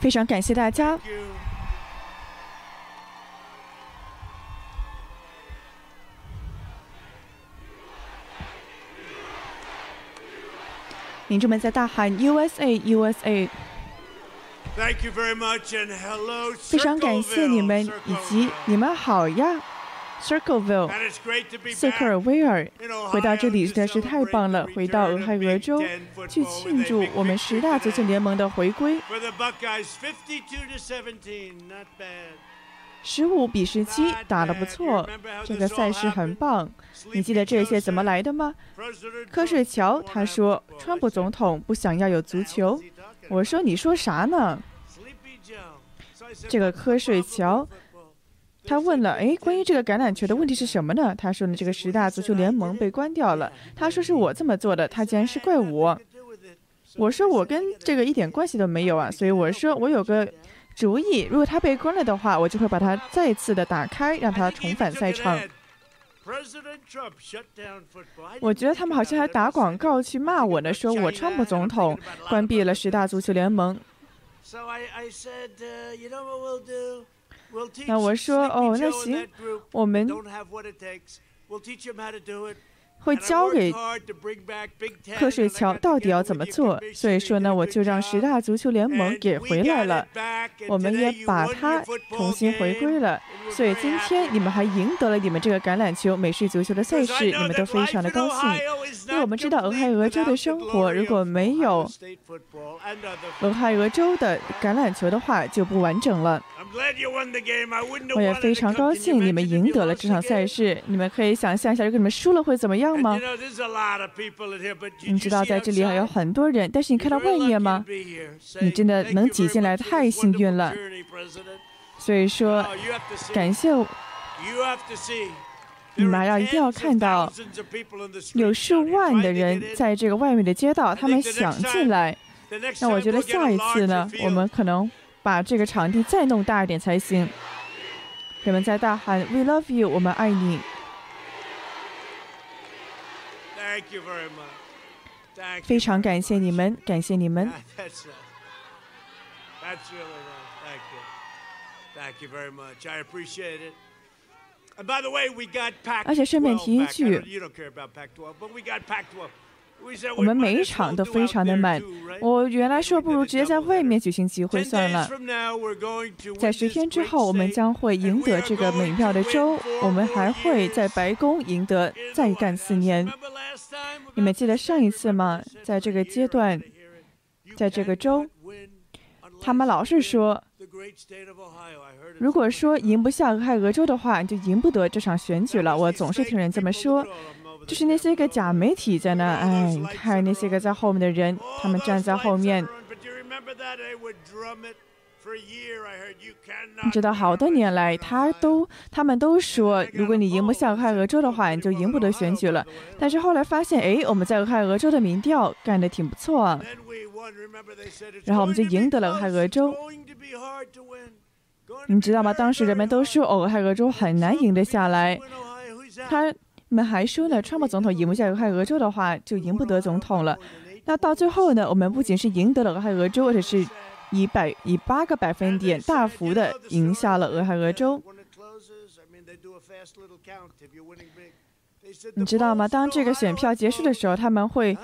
非常感谢大家。民众们在大喊 “USA USA”。非常感谢你们以及你们好呀，Circleville，瑟克尔威尔。回到这里实在是太棒了，回到俄亥俄州去庆祝我们十大足球联盟的回归。十五比十七打得不错，这个赛事很棒。你记得这些怎么来的吗？科水乔他说，川普总统不想要有足球。我说你说啥呢？这个科水乔他问了，哎，关于这个橄榄球的问题是什么呢？他说呢，这个十大足球联盟被关掉了。他说是我这么做的，他竟然是怪我。我说我跟这个一点关系都没有啊，所以我说我有个。主意，如果他被关了的话，我就会把它再次的打开，让他重返赛场。我觉得他们好像还打广告去骂我呢，说我川普总统关闭了十大足球联盟。那我说，哦，那行，我们。会交给科水桥到底要怎么做，所以说呢，我就让十大足球联盟给回来了，我们也把它重新回归了。所以今天你们还赢得了你们这个橄榄球美式足球的赛事，你们都非常的高兴。因为我们知道俄亥俄州的生活如果没有俄亥俄州的橄榄球的话就不完整了。我也非常高兴你们赢得了这场赛事。你们可以想象一下，如果你们输了会怎么样吗？你知道在这里还有很多人，但是你看到外面吗？你真的能挤进来，太幸运了。所以说，感谢你们要一定要看到，有数万的人在这个外面的街道，他们想进来。那我觉得下一次呢，我们可能把这个场地再弄大一点才行。人们在大喊 “We love you”，我们爱你。非常感谢你们，感谢你们。而且顺便提一句，我们每一场都非常的满。我原来说不如直接在外面举行集会算了。在十天之后，我们将会赢得这个美妙的州，我们还会在白宫赢得再干四年。你们记得上一次吗？在这个阶段，在这个州，他们老是说。如果说赢不下俄亥俄州的话，就赢不得这场选举了。我总是听人这么说，就是那些个假媒体在那，哎，你看那些个在后面的人，他们站在后面。你知道，好多年来，他都他们都说，如果你赢不下俄亥俄州的话，你就赢不得选举了。但是后来发现，哎，我们在俄亥俄州的民调干得挺不错啊。然后我们就赢得了俄亥俄州。你知道吗？当时人们都说俄亥俄州很难赢得下来。他们还说呢，川普总统赢不下俄亥俄州的话，就赢不得总统了。那到最后呢，我们不仅是赢得了俄亥俄州，而且是以百以八个百分点大幅的赢下了俄亥俄州。你知道吗？当这个选票结束的时候，他们会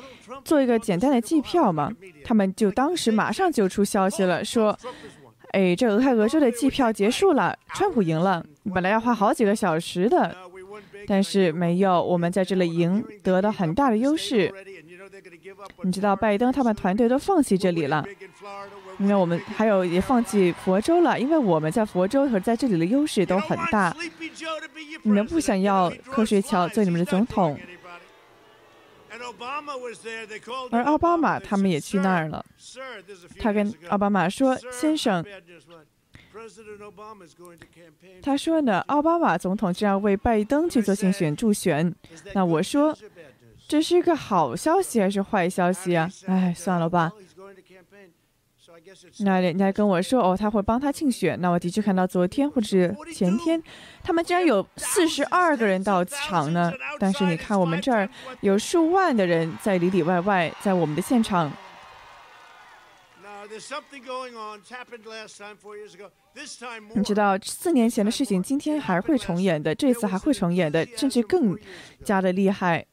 做一个简单的计票嘛？他们就当时马上就出消息了，说：“哎，这俄亥俄州的计票结束了，川普赢了。本来要花好几个小时的，但是没有，我们在这里赢得了很大的优势。”你知道拜登他们团队都放弃这里了，因为我们还有也放弃佛州了，因为我们在佛州和在这里的优势都很大。你们不想要科学桥做你们的总统，而奥巴马他们也去那儿了。他跟奥巴马说：“先生，他说呢，奥巴马总统将要为拜登去做竞选助选。”那我说。这是一个好消息还是坏消息啊？哎，算了吧。那人家跟我说哦，他会帮他竞选。那我的确看到昨天或者是前天，他们竟然有四十二个人到场呢。但是你看，我们这儿有数万的人在里里外外，在我们的现场。你知道，四年前的事情今天还会重演的，这次还会重演的，甚至更加的厉害。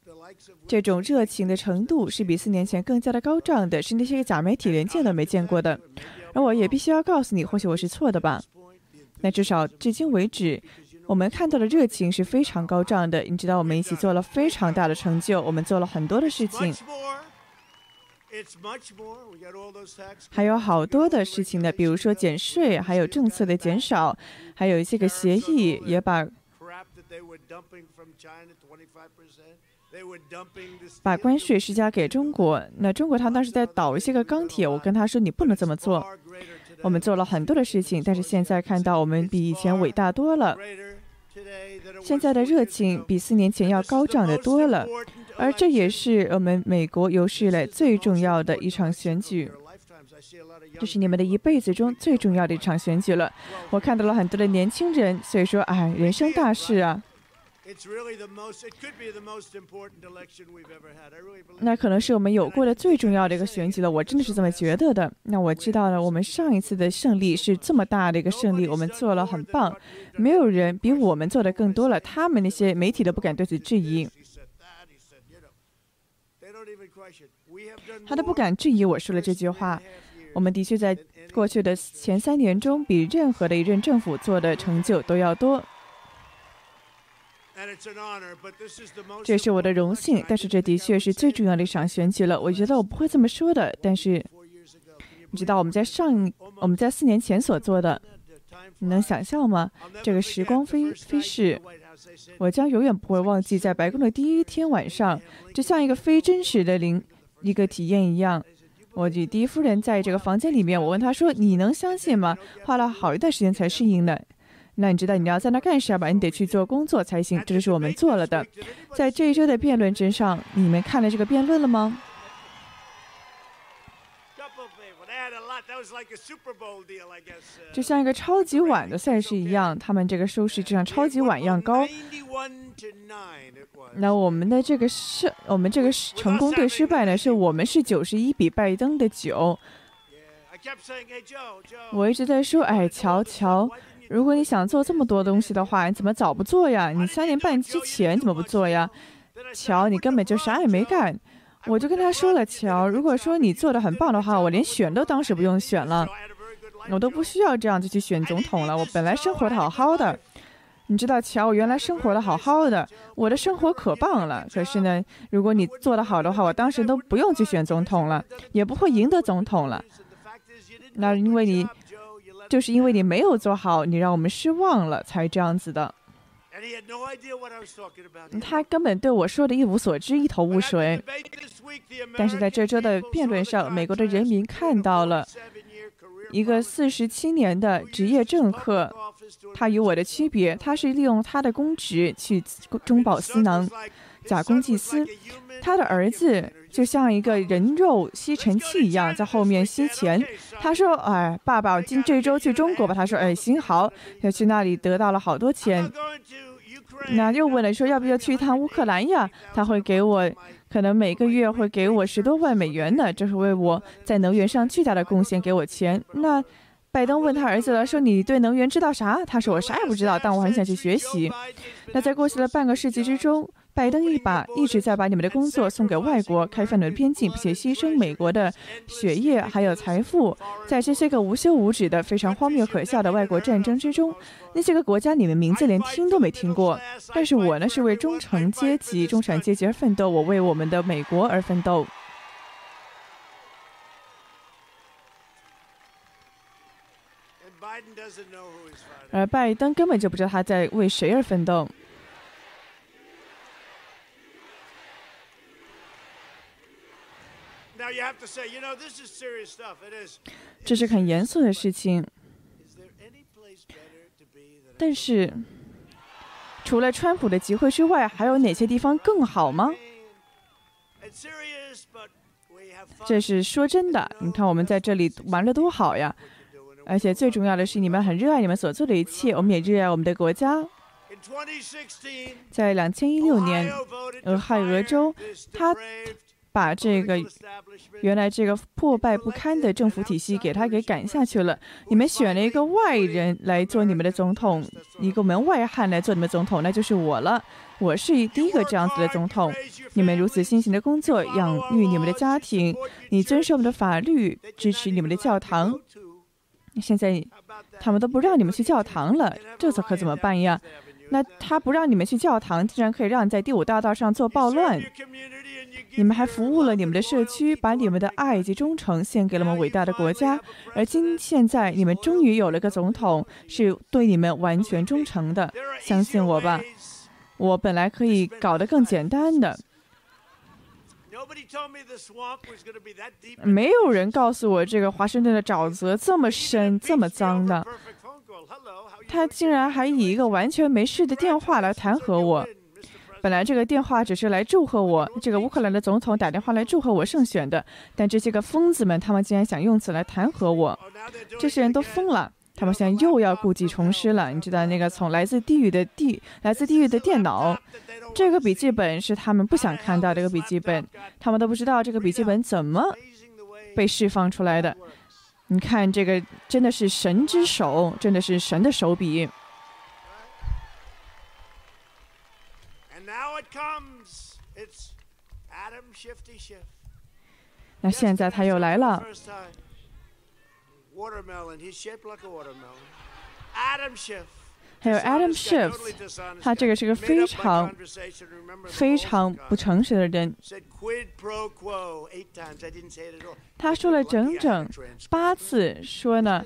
这种热情的程度是比四年前更加的高涨的，是那些假媒体连见都没见过的。而我也必须要告诉你，或许我是错的吧。那至少至今为止，我们看到的热情是非常高涨的。你知道，我们一起做了非常大的成就，我们做了很多的事情。还有好多的事情呢，比如说减税，还有政策的减少，还有一些个协议也把把关税施加给中国。那中国他当时在倒一些个钢铁，我跟他说你不能这么做。我们做了很多的事情，但是现在看到我们比以前伟大多了。现在的热情比四年前要高涨的多了。而这也是我们美国有史以来最重要的一场选举，这是你们的一辈子中最重要的一场选举了。我看到了很多的年轻人，所以说，哎，人生大事啊。那可能是我们有过的最重要的一个选举了，我真的是这么觉得的。那我知道了，我们上一次的胜利是这么大的一个胜利，我们做了很棒，没有人比我们做的更多了，他们那些媒体都不敢对此质疑。他都不敢质疑我说了这句话。我们的确在过去的前三年中，比任何的一任政府做的成就都要多。这是我的荣幸，但是这的确是最重要的一场选举了。我觉得我不会这么说的，但是你知道我们在上我们在四年前所做的，你能想象吗？这个时光飞飞逝。我将永远不会忘记，在白宫的第一天晚上，就像一个非真实的灵一个体验一样。我与第一夫人在这个房间里面，我问她说：“你能相信吗？”花了好一段时间才适应的。那你知道你要在那干啥吧？你得去做工作才行。这就是我们做了的。在这一周的辩论之上，你们看了这个辩论了吗？就像一个超级碗的赛事一样，他们这个收视就像超级碗一样高。那我们的这个是，我们这个成功对失败呢？是我们是九十一比拜登的九。我一直在说，哎，乔乔，如果你想做这么多东西的话，你怎么早不做呀？你三年半之前怎么不做呀？乔，你根本就啥也没干。我就跟他说了，乔，如果说你做的很棒的话，我连选都当时不用选了，我都不需要这样就去选总统了。我本来生活的好好的，你知道，乔，我原来生活的好好的，我的生活可棒了。可是呢，如果你做的好的话，我当时都不用去选总统了，也不会赢得总统了。那因为你，就是因为你没有做好，你让我们失望了，才这样子的。他根本对我说的一无所知，一头雾水。但是在这周的辩论上，美国的人民看到了一个四十七年的职业政客，他与我的区别，他是利用他的公职去中饱私囊。假公济私，他的儿子就像一个人肉吸尘器一样，在后面吸钱。他说：“哎，爸爸，我今这周去中国吧。”他说：“哎，行好，要去那里得到了好多钱。”那又问了说：“要不要去一趟乌克兰呀？”他会给我，可能每个月会给我十多万美元呢，这是为我在能源上巨大的贡献，给我钱。那拜登问他儿子了，说：“你对能源知道啥？”他说：“我啥也不知道，但我很想去学习。”那在过去的半个世纪之中。拜登一把一直在把你们的工作送给外国，开放你们的边境，并且牺牲美国的血液还有财富，在这些个无休无止的、非常荒谬可笑的外国战争之中，那些个国家你们名字连听都没听过。但是我呢，是为中产阶级、中产阶级而奋斗，我为我们的美国而奋斗。而拜登根本就不知道他在为谁而奋斗。这是很严肃的事情，但是除了川普的集会之外，还有哪些地方更好吗？这是说真的。你看我们在这里玩的多好呀！而且最重要的是，你们很热爱你们所做的一切，我们也热爱我们的国家。在两千一六年，俄亥俄州，他。把这个原来这个破败不堪的政府体系给他给赶下去了。你们选了一个外人来做你们的总统，一个门外汉来做你们总统，那就是我了。我是第一个这样子的总统。你们如此辛勤的工作，养育你们的家庭，你遵守我们的法律，支持你们的教堂。现在他们都不让你们去教堂了，这可怎么办呀？那他不让你们去教堂，竟然可以让你在第五大道上做暴乱。你们还服务了你们的社区，把你们的爱以及忠诚献给了我们伟大的国家。而今现在，你们终于有了个总统，是对你们完全忠诚的。相信我吧，我本来可以搞得更简单的。没有人告诉我这个华盛顿的沼泽这么深、这么脏的。他竟然还以一个完全没事的电话来弹劾我。本来这个电话只是来祝贺我，这个乌克兰的总统打电话来祝贺我胜选的。但这些个疯子们，他们竟然想用此来弹劾我。这些人都疯了，他们现在又要故技重施了。你知道那个从来自地狱的地，来自地狱的电脑，这个笔记本是他们不想看到这个笔记本，他们都不知道这个笔记本怎么被释放出来的。你看，这个真的是神之手，真的是神的手笔。那现在他又来了。还有 Adam Schiff，他这个是个非常非常不诚实的人。他说了整整八次，说呢，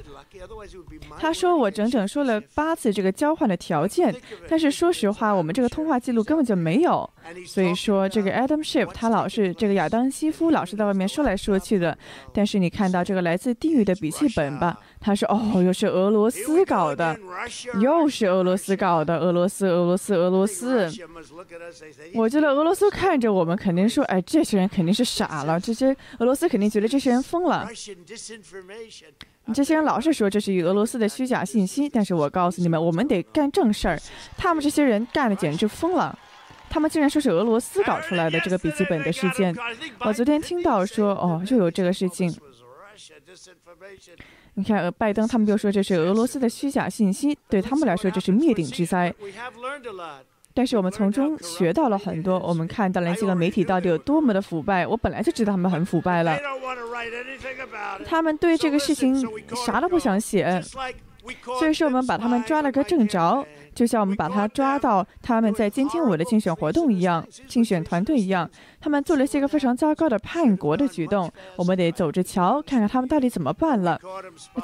他说我整整说了八次这个交换的条件，但是说实话，我们这个通话记录根本就没有。所以说，这个 Adam Schiff 他老是这个亚当西夫老是在外面说来说去的。但是你看到这个来自地狱的笔记本吧？他说：“哦，又是俄罗斯搞的，又是俄罗斯搞的，俄罗斯，俄罗斯，俄罗斯。”我觉得俄罗斯看着我们，肯定说：“哎，这些人肯定是傻了。”这些俄罗斯肯定觉得这些人疯了。这些人老是说这是俄罗斯的虚假信息，但是我告诉你们，我们得干正事儿。他们这些人干的简直疯了，他们竟然说是俄罗斯搞出来的这个笔记本的事件。我昨天听到说，哦，又有这个事情。你看，拜登他们就说这是俄罗斯的虚假信息，对他们来说这是灭顶之灾。但是我们从中学到了很多，我们看到了这个媒体到底有多么的腐败。我本来就知道他们很腐败了，他们对这个事情啥都不想写，所以说我们把他们抓了个正着。就像我们把他抓到他们在监听我的竞选活动一样，竞选团队一样，他们做了些个非常糟糕的叛国的举动，我们得走着瞧，看看他们到底怎么办了。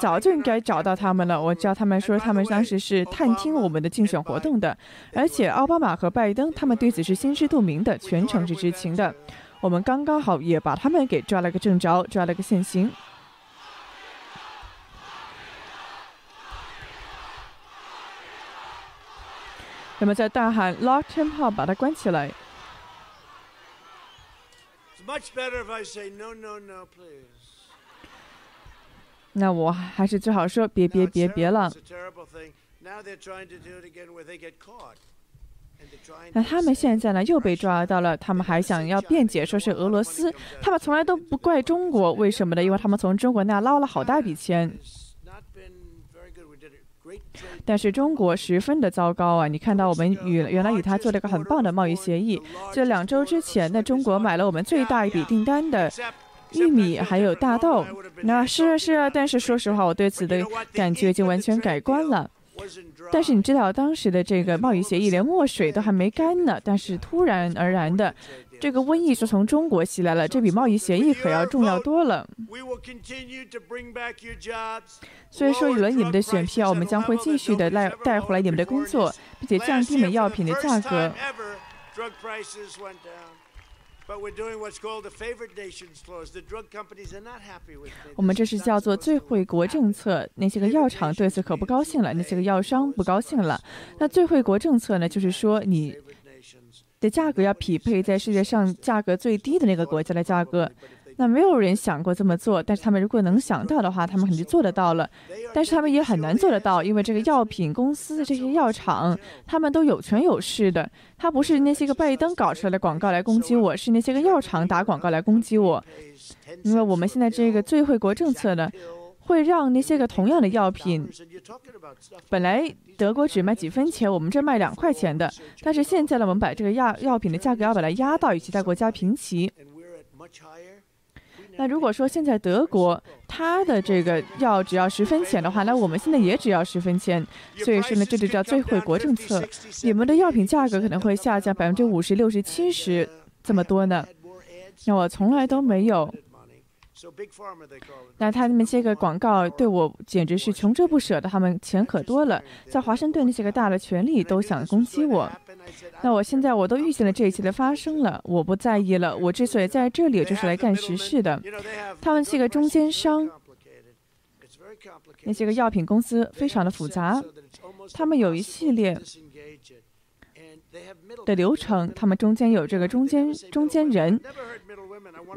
早就应该找到他们了。我知道他们说他们当时是探听我们的竞选活动的，而且奥巴马和拜登他们对此是心知肚明的，全程是知情的。我们刚刚好也把他们给抓了个正着，抓了个现行。那么在大喊 “Lock him up”，把他关起来。那我还是最好说别别别别了。那他们现在呢又被抓到了，他们还想要辩解说是俄罗斯，他们从来都不怪中国，为什么呢？因为他们从中国那捞了好大笔钱。但是中国十分的糟糕啊！你看到我们与原来与他做了一个很棒的贸易协议，这两周之前，那中国买了我们最大一笔订单的玉米还有大豆。那是啊是啊，但是说实话，我对此的感觉已经完全改观了。但是你知道，当时的这个贸易协议连墨水都还没干呢，但是突然而然的。这个瘟疫是从中国袭来了，这比贸易协议可要重要多了。所以说，有了你们的选票，我们将会继续的带带回来你们的工作，并且降低你们药品的价格。我们这是叫做最惠国政策，那些个药厂对此可不高兴了，那些个药商不高兴了。那最惠国政策呢，就是说你。的价格要匹配在世界上价格最低的那个国家的价格，那没有人想过这么做，但是他们如果能想到的话，他们肯定做得到了。但是他们也很难做得到，因为这个药品公司、这些药厂，他们都有权有势的。他不是那些个拜登搞出来的广告来攻击我，是那些个药厂打广告来攻击我。因为我们现在这个最惠国政策呢，会让那些个同样的药品，本来德国只卖几分钱，我们这卖两块钱的，但是现在呢，我们把这个药药品的价格要把它压到与其他国家平齐。那如果说现在德国它的这个药只要十分钱的话，那我们现在也只要十分钱。所以说呢，这就叫最惠国政策。你们的药品价格可能会下降百分之五十、六十、七十这么多呢。那我从来都没有。那他们这个广告对我简直是穷追不舍的，他们钱可多了，在华盛顿那些个大的权力都想攻击我。那我现在我都预见了这一切的发生了，我不在意了。我之所以在这里，就是来干实事的。他们是个中间商，那些个药品公司非常的复杂，他们有一系列的流程，他们中间有这个中间中间人。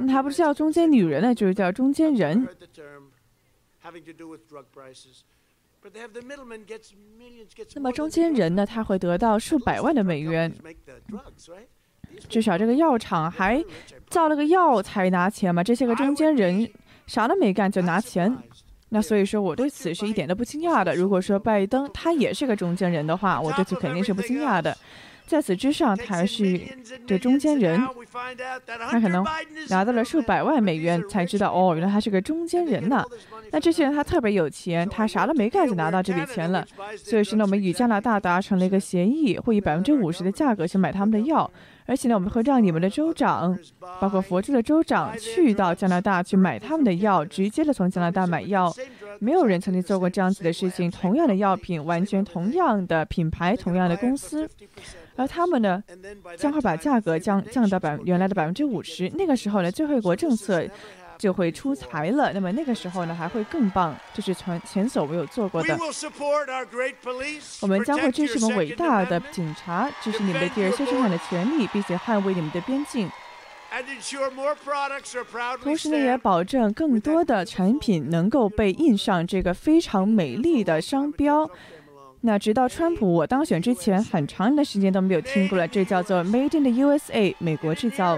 他不是叫中间女人呢，就是叫中间人。那么中间人呢，他会得到数百万的美元，至少这个药厂还造了个药才拿钱嘛。这些个中间人啥都没干就拿钱，那所以说我对此是一点都不惊讶的。如果说拜登他也是个中间人的话，我对此肯定是不惊讶的。在此之上，他还是这中间人，他可能拿到了数百万美元，才知道哦，原来他是个中间人呢。那这些人他特别有钱，他啥都没干就拿到这笔钱了。所以说呢，我们与加拿大达成了一个协议，会以百分之五十的价格去买他们的药，而且呢，我们会让你们的州长，包括佛州的州长，去到加拿大去买他们的药，直接的从加拿大买药。没有人曾经做过这样子的事情。同样的药品，完全同样的品牌，同样的公司。而他们呢，将会把价格降降到百原来的百分之五十。那个时候呢，最后一国政策就会出台了。那么那个时候呢，还会更棒，这是前前所未有做过的。我们将会支持我们伟大的警察，支持你们的第二修正案的权利，并且捍卫你们的边境。同时呢，也保证更多的产品能够被印上这个非常美丽的商标。那直到川普我当选之前，很长一段时间都没有听过了。这叫做 “Made in the USA”，美国制造。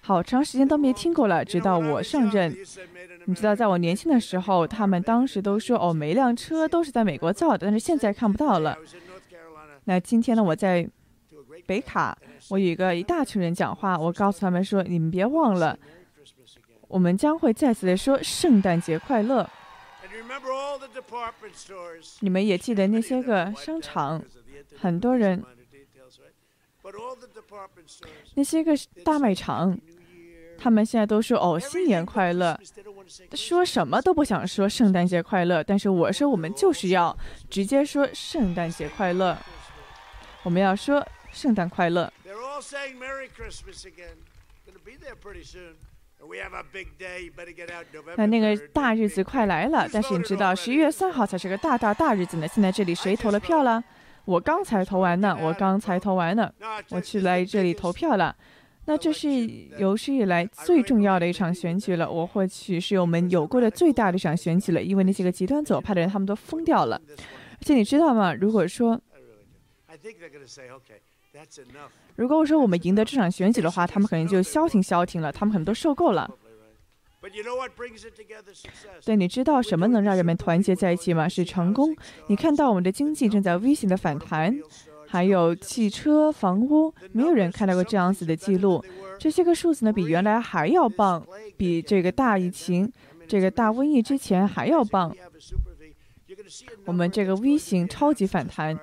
好长时间都没听过了，直到我上任。你知道，在我年轻的时候，他们当时都说：“哦，每一辆车都是在美国造的。”但是现在看不到了。那今天呢，我在北卡，我有一个一大群人讲话，我告诉他们说：“你们别忘了，我们将会再次的说圣诞节快乐。”你们也记得那些个商场，很多人，那些个大卖场，他们现在都说哦新年快乐，说什么都不想说圣诞节快乐，但是我说我们就是要直接说圣诞节快乐，我们要说圣诞快乐。那那个大日子快来了，但是你知道十一月三号才是个大大大日子呢。现在这里谁投了票了？我刚才投完呢，我刚才投完呢，我去来这里投票了。那这是有史以来最重要的一场选举了，我或许是我们有过的最大的一场选举了，因为那些个极端左派的人他们都疯掉了。而且你知道吗？如果说如果说我们赢得这场选举的话，他们可能就消停消停了，他们可能都受够了。对，你知道什么能让人们团结在一起吗？是成功。你看到我们的经济正在微型的反弹，还有汽车、房屋，没有人看到过这样子的记录。这些个数字呢，比原来还要棒，比这个大疫情、这个大瘟疫之前还要棒。我们这个 V 型超级反弹。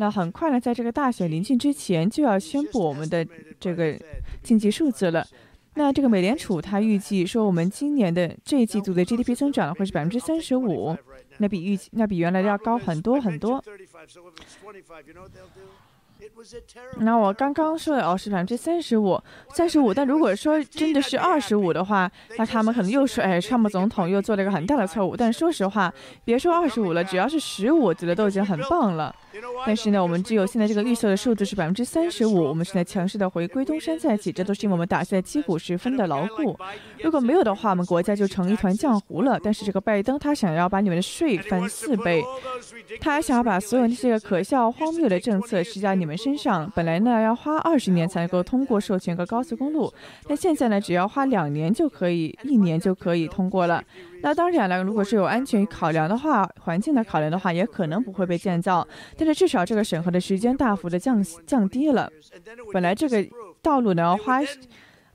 那很快呢，在这个大选临近之前，就要宣布我们的这个经济数字了。那这个美联储它预计说，我们今年的这一季度的 GDP 增长会是百分之三十五，那比预那比原来的要高很多很多。那我刚刚说的哦是百分之三十五，三十五。但如果说真的是二十五的话，那他们可能又说，哎，川普总统又做了一个很大的错误。但说实话，别说二十五了，只要是十五，我觉得都已经很棒了。但是呢，我们只有现在这个绿色的数字是百分之三十五，我们现在强势的回归东山再起，这都是因为我们打下的基础十分的牢固。如果没有的话，我们国家就成一团浆糊了。但是这个拜登他想要把你们的税翻四倍，他还想要把所有那些可笑荒谬的政策施加你们身上。本来呢要花二十年才能够通过授权个高速公路，但现在呢只要花两年就可以，一年就可以通过了。那当然了，如果是有安全考量的话，环境的考量的话，也可能不会被建造。但是至少这个审核的时间大幅的降降低了。本来这个道路呢要花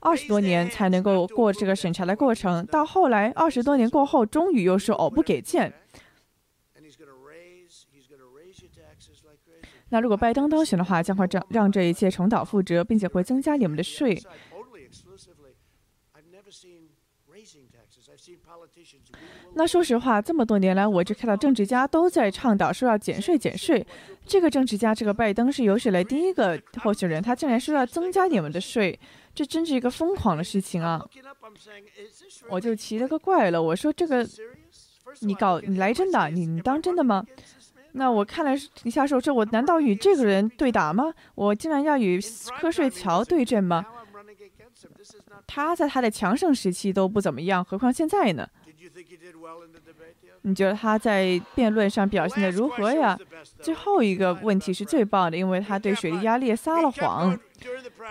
二十多年才能够过这个审查的过程，到后来二十多年过后，终于又说哦不给建。那如果拜登当选的话，将会让让这一切重蹈覆辙，并且会增加你们的税。那说实话，这么多年来，我就看到政治家都在倡导说要减税、减税。这个政治家，这个拜登是有史来第一个候选人，他竟然说要增加你们的税，这真是一个疯狂的事情啊！我就奇了个怪了，我说这个，你搞你来真的？你当真的吗？那我看了一下说，这我难道与这个人对打吗？我竟然要与瞌睡桥对阵吗？他在他的强盛时期都不怎么样，何况现在呢？你觉得他在辩论上表现的如何呀？最后一个问题是最棒的，因为他对水力压力撒了谎。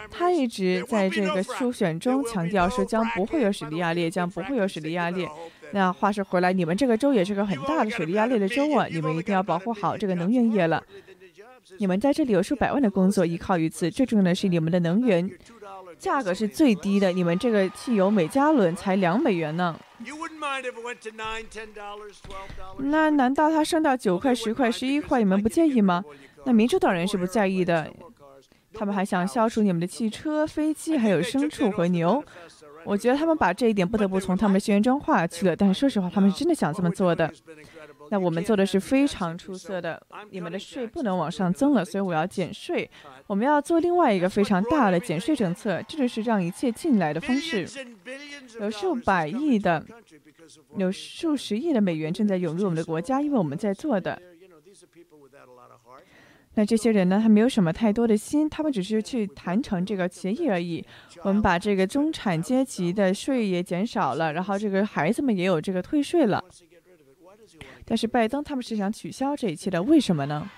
他一直在这个初选中强调说将不会有水力压力，将不会有水力压力。那话说回来，你们这个州也是个很大的水力压力的州啊，你们一定要保护好这个能源业了。你们在这里有数百万的工作依靠于此，最重要的是你们的能源价格是最低的，你们这个汽油每加仑才两美元呢。那难道他升到九块、十块、十一块，你们不介意吗？那民主党人是不在意的，他们还想消除你们的汽车、飞机，还有牲畜和牛。我觉得他们把这一点不得不从他们的宣言中划去了。但是说实话，他们是真的想这么做的。那我们做的是非常出色的。你们的税不能往上增了，所以我要减税。我们要做另外一个非常大的减税政策，这就是让一切进来的方式。有数百亿的，有数十亿的美元正在涌入我们的国家，因为我们在做的。那这些人呢？他没有什么太多的心，他们只是去谈成这个协议而已。我们把这个中产阶级的税也减少了，然后这个孩子们也有这个退税了。但是拜登他们是想取消这一切的，为什么呢？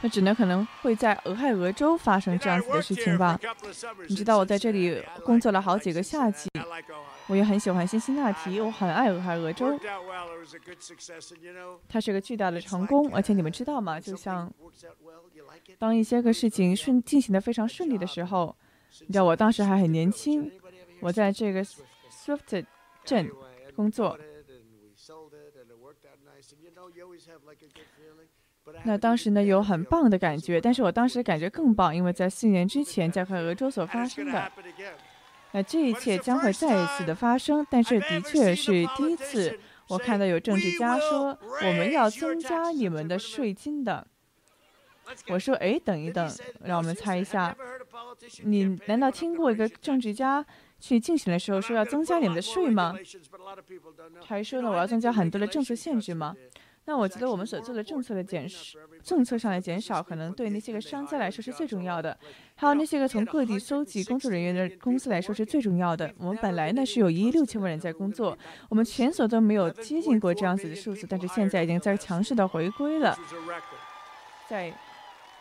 那只能可能会在俄亥俄州发生这样子的事情吧？你知道我在这里工作了好几个夏季，我也很喜欢辛辛那提，我很爱俄亥俄州。它是个巨大的成功，而且你们知道吗？就像当一些个事情顺进行的非常顺利的时候，你知道我当时还很年轻，我在这个 Swift 镇工作。那当时呢有很棒的感觉，但是我当时感觉更棒，因为在四年之前在俄俄州所发生的，那这一切将会再一次的发生，但是的确是第一次，我看到有政治家说我们要增加你们的税金的，我说哎等一等，让我们猜一下，你难道听过一个政治家去竞选的时候说要增加你们的税吗？还说呢我要增加很多的政策限制吗？那我觉得我们所做的政策的减少，政策上的减少，可能对那些个商家来说是最重要的，还有那些个从各地搜集工作人员的公司来说是最重要的。我们本来呢是有一亿六千万人在工作，我们前所都没有接近过这样子的数字，但是现在已经在强势的回归了，在。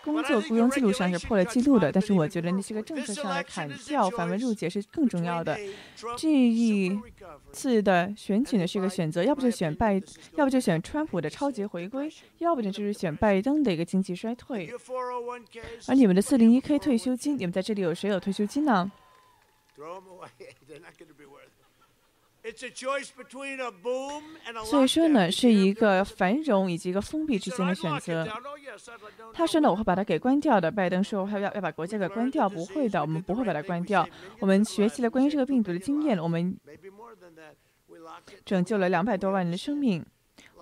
工作雇佣记录上是破了记录的，但是我觉得那些个政策上的砍掉繁文缛节是更重要的。这一次的选举呢是一个选择，要不就选拜，要不就选川普的超级回归，要不呢就是选拜登的一个经济衰退。而你们的四零一 k 退休金，你们在这里有谁有退休金呢？所以说呢，是一个繁荣以及一个封闭之间的选择。他说呢，我会把它给关掉的。拜登说，他要要把国家给关掉，不会的，我们不会把它关掉。我们学习了关于这个病毒的经验，我们拯救了两百多万人的生命。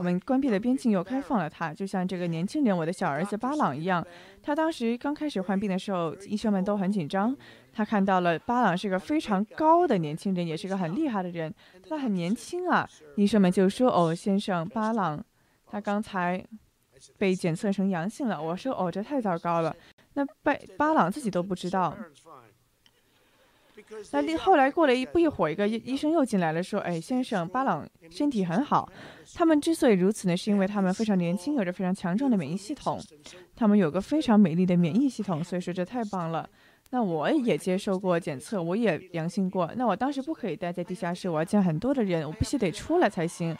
我们关闭了边境，又开放了它，就像这个年轻人，我的小儿子巴朗一样。他当时刚开始患病的时候，医生们都很紧张。他看到了巴朗是个非常高的年轻人，也是个很厉害的人。他很年轻啊，医生们就说：“哦，先生，巴朗，他刚才被检测成阳性了。”我说：“哦，这太糟糕了。”那巴巴朗自己都不知道。那后来过了一不一会儿，一个医生又进来了，说：“哎，先生，巴朗身体很好。他们之所以如此呢，是因为他们非常年轻，有着非常强壮的免疫系统，他们有个非常美丽的免疫系统。所以说这太棒了。那我也接受过检测，我也阳性过。那我当时不可以待在地下室，我要见很多的人，我必须得出来才行。”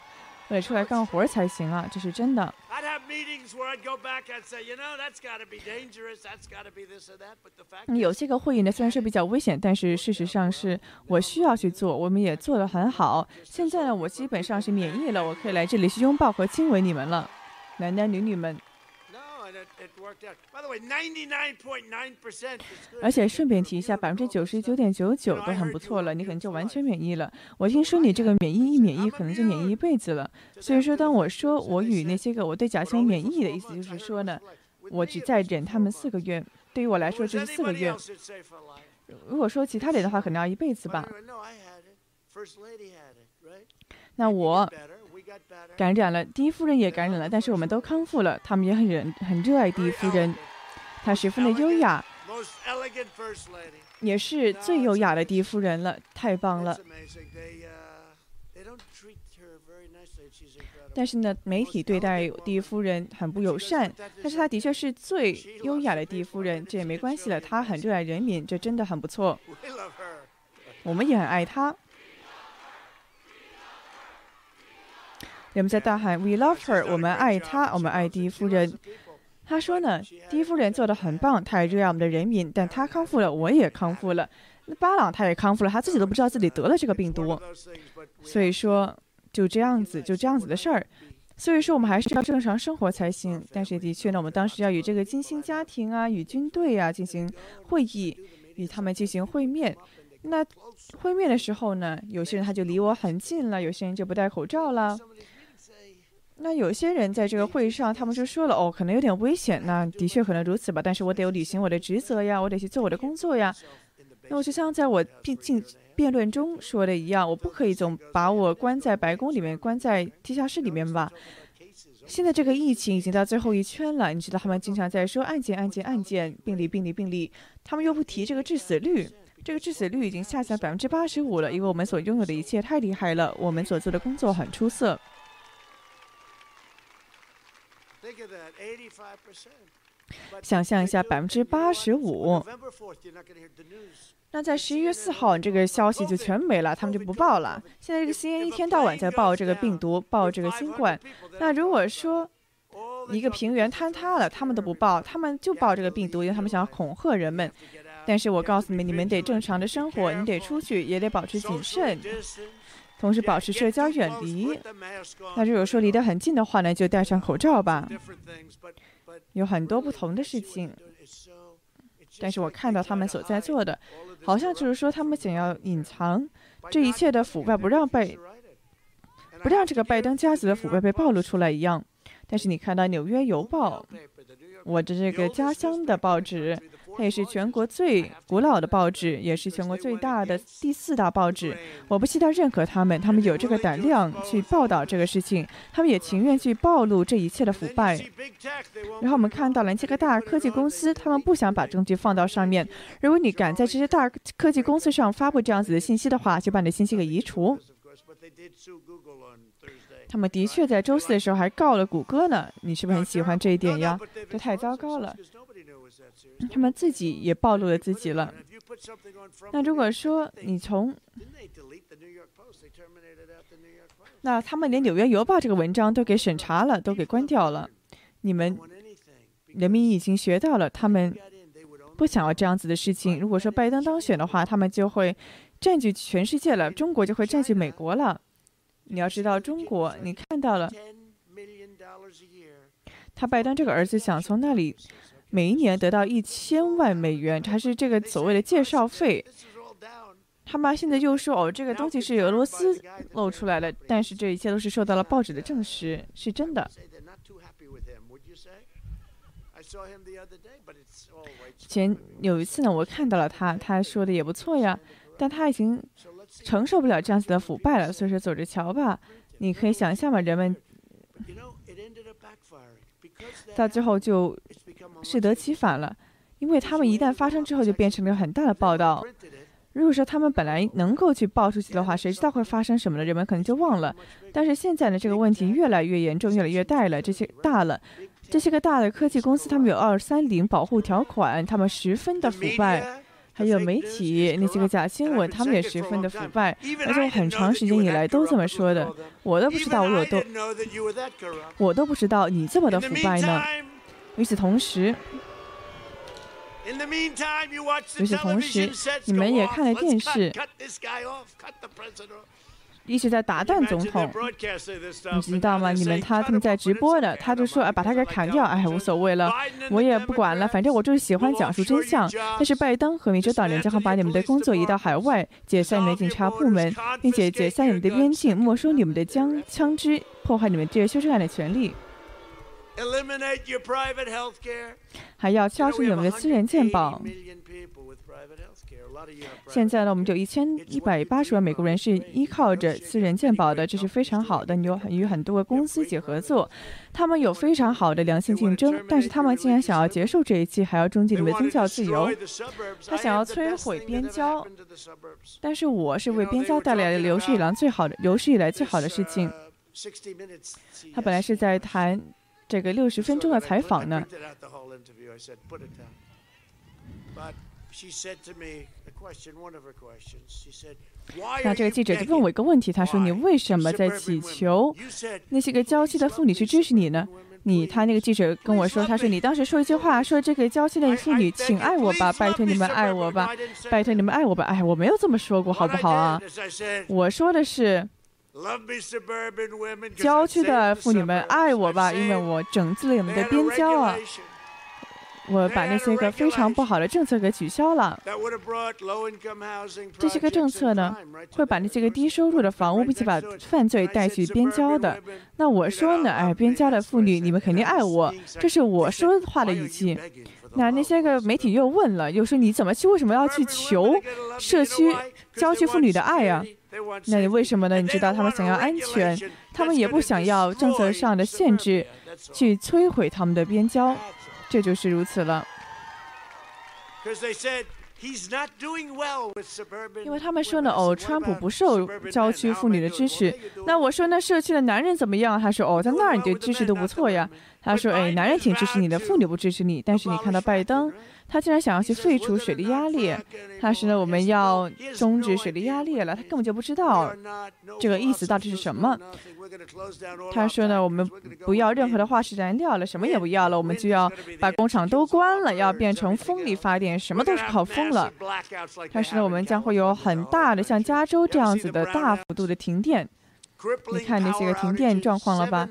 得出来干活才行啊，这是真的。有些个会议呢，虽然是比较危险，但是事实上是我需要去做，我们也做得很好。现在呢，我基本上是免疫了，我可以来这里去拥抱和亲吻你们了，男男女女们。而且顺便提一下，百分之九十九点九九都很不错了，你可能就完全免疫了。我听说你这个免疫一免疫，可能就免疫一辈子了。所以说，当我说我与那些个我对甲型免疫的意思，就是说呢，我只再忍他们四个月。对于我来说，就是四个月。如果说其他人的话，可能要一辈子吧。那我。感染了，第一夫人也感染了，但是我们都康复了。他们也很热，很热爱第一夫人，她十分的优雅，也是最优雅的第一夫人了，太棒了。但是呢，媒体对待第一夫人很不友善，但是她的确是最优雅的第一夫人，这也没关系了。她很热爱人民，这真的很不错。我们也很爱她。人们在大喊 “We love her”，我们爱她，我们爱第一夫人。他说呢，第一夫人做的很棒，她也热爱我们的人民，但她康复了，我也康复了。那巴朗他也康复了，他自己都不知道自己得了这个病毒。所以说，就这样子，就这样子的事儿。所以说，我们还是要正常生活才行。但是的确呢，我们当时要与这个金星家庭啊，与军队啊进行会议，与他们进行会面。那会面的时候呢，有些人他就离我很近了，有些人就不戴口罩了。那有些人在这个会议上，他们就说了，哦，可能有点危险。那的确可能如此吧，但是我得有履行我的职责呀，我得去做我的工作呀。那我就像在我辩进辩论中说的一样，我不可以总把我关在白宫里面，关在地下室里面吧。现在这个疫情已经到最后一圈了，你知道他们经常在说案件、案件、案件，病例、病例、病例，他们又不提这个致死率。这个致死率已经下降百分之八十五了，因为我们所拥有的一切太厉害了，我们所做的工作很出色。想象一下，百分之八十五。那在十一月四号，这个消息就全没了，他们就不报了。现在这个 CNN 一天到晚在报这个病毒，报这个新冠。那如果说一个平原坍塌了，他们都不报，他们就报这个病毒，因为他们想要恐吓人们。但是我告诉你们，你们得正常的生活，你得出去，也得保持谨慎。同时保持社交远离。那如果说离得很近的话呢，就戴上口罩吧。有很多不同的事情，但是我看到他们所在做的，好像就是说他们想要隐藏这一切的腐败，不让被，不让这个拜登家族的腐败被暴露出来一样。但是你看到《纽约邮报》，我的这个家乡的报纸。它也是全国最古老的报纸，也是全国最大的第四大报纸。我不期待认可他们，他们有这个胆量去报道这个事情，他们也情愿去暴露这一切的腐败。然后我们看到了这个大科技公司，他们不想把证据放到上面。如果你敢在这些大科技公司上发布这样子的信息的话，就把你的信息给移除。他们的确在周四的时候还告了谷歌呢。你是不是很喜欢这一点呀？这太糟糕了。他们自己也暴露了自己了。那如果说你从，那他们连《纽约邮报》这个文章都给审查了，都给关掉了。你们人民已经学到了，他们不想要这样子的事情。如果说拜登当选的话，他们就会占据全世界了，中国就会占据美国了。你要知道，中国你看到了，他拜登这个儿子想从那里。每一年得到一千万美元，还是这个所谓的介绍费。他妈现在又说哦，这个东西是俄罗斯露出来的，但是这一切都是受到了报纸的证实，是真的。前有一次呢，我看到了他，他说的也不错呀，但他已经承受不了这样子的腐败了，所以说走着瞧吧。你可以想象嘛，人们到最后就适得其反了，因为他们一旦发生之后，就变成了很大的报道。如果说他们本来能够去报出去的话，谁知道会发生什么呢？人们可能就忘了。但是现在呢，这个问题越来越严重，越来越大了。这些大了，这些个大的科技公司，他们有二三零保护条款，他们十分的腐败。还有媒体那些个假新闻，他们也十分的腐败，而且很长时间以来都这么说的。我都不知道我有多，我都不知道你这么的腐败呢。与此同时。与此同时，你们也看了电视，一直在打断总统，你知道吗？你们他他们在直播的，他就说哎，把他给砍掉，哎，无所谓了，我也不管了，反正我就是喜欢讲述真相。但是拜登和民主党人将会把你们的工作移到海外，解散你们的警察部门，并且解散你们的边境，没收你们的枪枪支，破坏你们这些修正案的权利。还要消除你们的私人健保。现在呢，我们就一千一百八十万美国人是依靠着私人健保的，这是非常好的。你有与很多个公司一起合作，他们有非常好的良性竞争，但是他们竟然想要结束这一期，还要终结你们的宗教自由。他想要摧毁边郊，但是我是为边郊带来了有史以来最好的有史以来最好的事情。他本来是在谈。这个六十分钟的采访呢？那这个记者就问我一个问题，他说：“你为什么在祈求那些个娇妻的妇女去支持你呢？”你他那个记者跟我说：“他说你当时说一句话，说这个娇妻的妇女，请爱我吧，拜托你们爱我吧，拜托你们爱我吧。”哎，我没有这么说过，好不好啊？我说的是。郊区的妇女们爱我吧，因为我整治了你们的边疆啊！我把那些个非常不好的政策给取消了。这些个政策呢，会把那些个低收入的房屋，并且把犯罪带去边郊的。那我说呢，哎，边郊的妇女，你们肯定爱我，这是我说话的语气。那那些个媒体又问了，又说你怎么去？为什么要去求社区郊区妇女的爱呀？那你为什么呢？你知道他们想要安全，他们也不想要政策上的限制，去摧毁他们的边郊，这就是如此了。因为他们说呢，哦，川普不受郊区妇女的支持。那我说，那社区的男人怎么样？他说，哦，在那儿你的支持都不错呀。他说，哎，男人挺支持你的，妇女不支持你。但是你看到拜登。他竟然想要去废除水力压力，他说呢，我们要终止水力压力了。他根本就不知道这个意思到底是什么。他说呢，我们不要任何的化石燃料了，什么也不要了，我们就要把工厂都关了，要变成风力发电，什么都是靠风了。他说呢，我们将会有很大的像加州这样子的大幅度的停电。你看那些个停电状况了吧？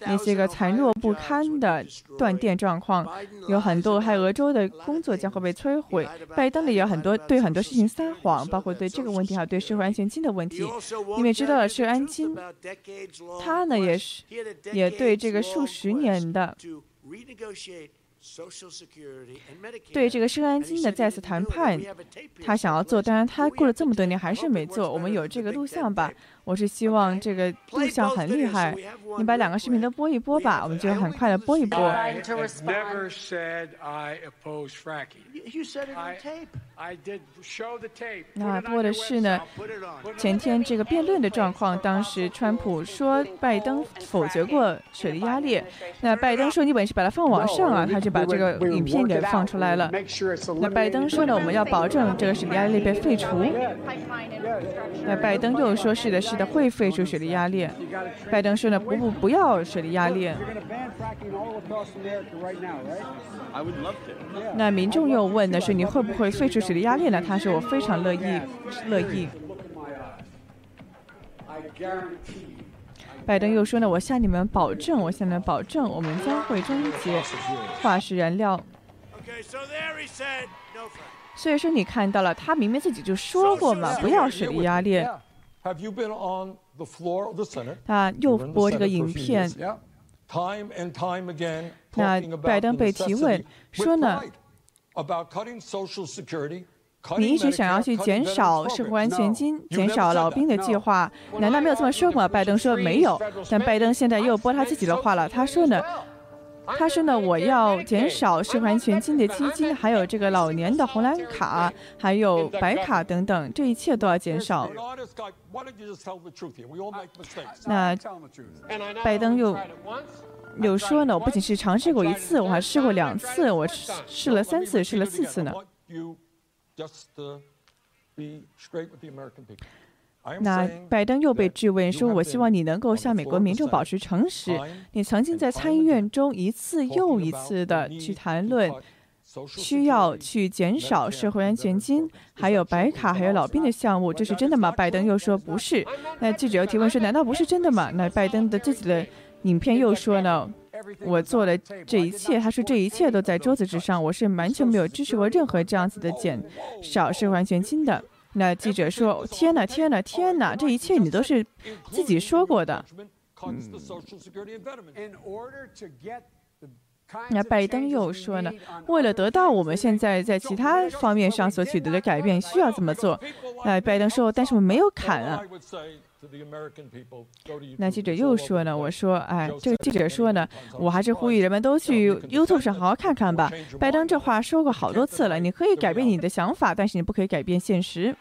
那些个残弱不堪的断电状况，有很多还俄州的工作将会被摧毁。拜登的也有很多对很多事情撒谎，包括对这个问题还有对社会安全金的问题。你们知道了，社安金，他呢也是也对这个数十年的。对这个社安金的再次谈判，他想要做，当然他过了这么多年还是没做。我们有这个录像吧？我是希望这个录像很厉害，你把两个视频都播一播吧，我们就很快的播一播。那播的是呢，前天这个辩论的状况，当时川普说拜登否决过水力压力，那拜登说你本事把它放网上啊，他就把这个影片给放出来了。那拜登说呢，我们要保证这个水力压力被废除。那拜登又说是的，是。会废除水力压力，拜登说呢不不不要水力压力。那民众又问的是你会不会废除水力压力呢？他说我非常乐意乐意。拜登又说呢我向你们保证，我向你们保证，我们将会终结化石燃料。所以说你看到了，他明明自己就说过嘛，不要水力压裂。他又播这个影片。那拜登被提问说呢？你一直想要去减少社会安全金、减少老兵的计划，难道没有这么说过吗？拜登说没有，但拜登现在又播他自己的话了。他说呢？他说呢，我要减少社会安全金的基金，还有这个老年的红蓝卡，还有白卡等等，这一切都要减少。那拜登又又说呢，我不仅是尝试过一次，我还试过两次，我试了三次，试了四次呢。那拜登又被质问说：“我希望你能够向美国民众保持诚实。你曾经在参议院中一次又一次的去谈论需要去减少社会安全金、还有白卡、还有老兵的项目，这是真的吗？”拜登又说：“不是。”那记者又提问说：“难道不是真的吗？”那拜登的自己的影片又说呢：“我做了这一切，他说这一切都在桌子之上，我是完全没有支持过任何这样子的减少社会安全金的。”那记者说：“天哪，天哪，天哪！这一切你都是自己说过的。”那拜登又说呢：“为了得到我们现在在其他方面上所取得的改变，需要这么做。”那拜登说：“但是我没有砍啊。”那记者又说呢：“我说，哎，这个记者说呢，我还是呼吁人们都去 YouTube 上好好看看吧。拜登这话说过好多次了，你可以改变你的想法，但是你不可以改变现实。”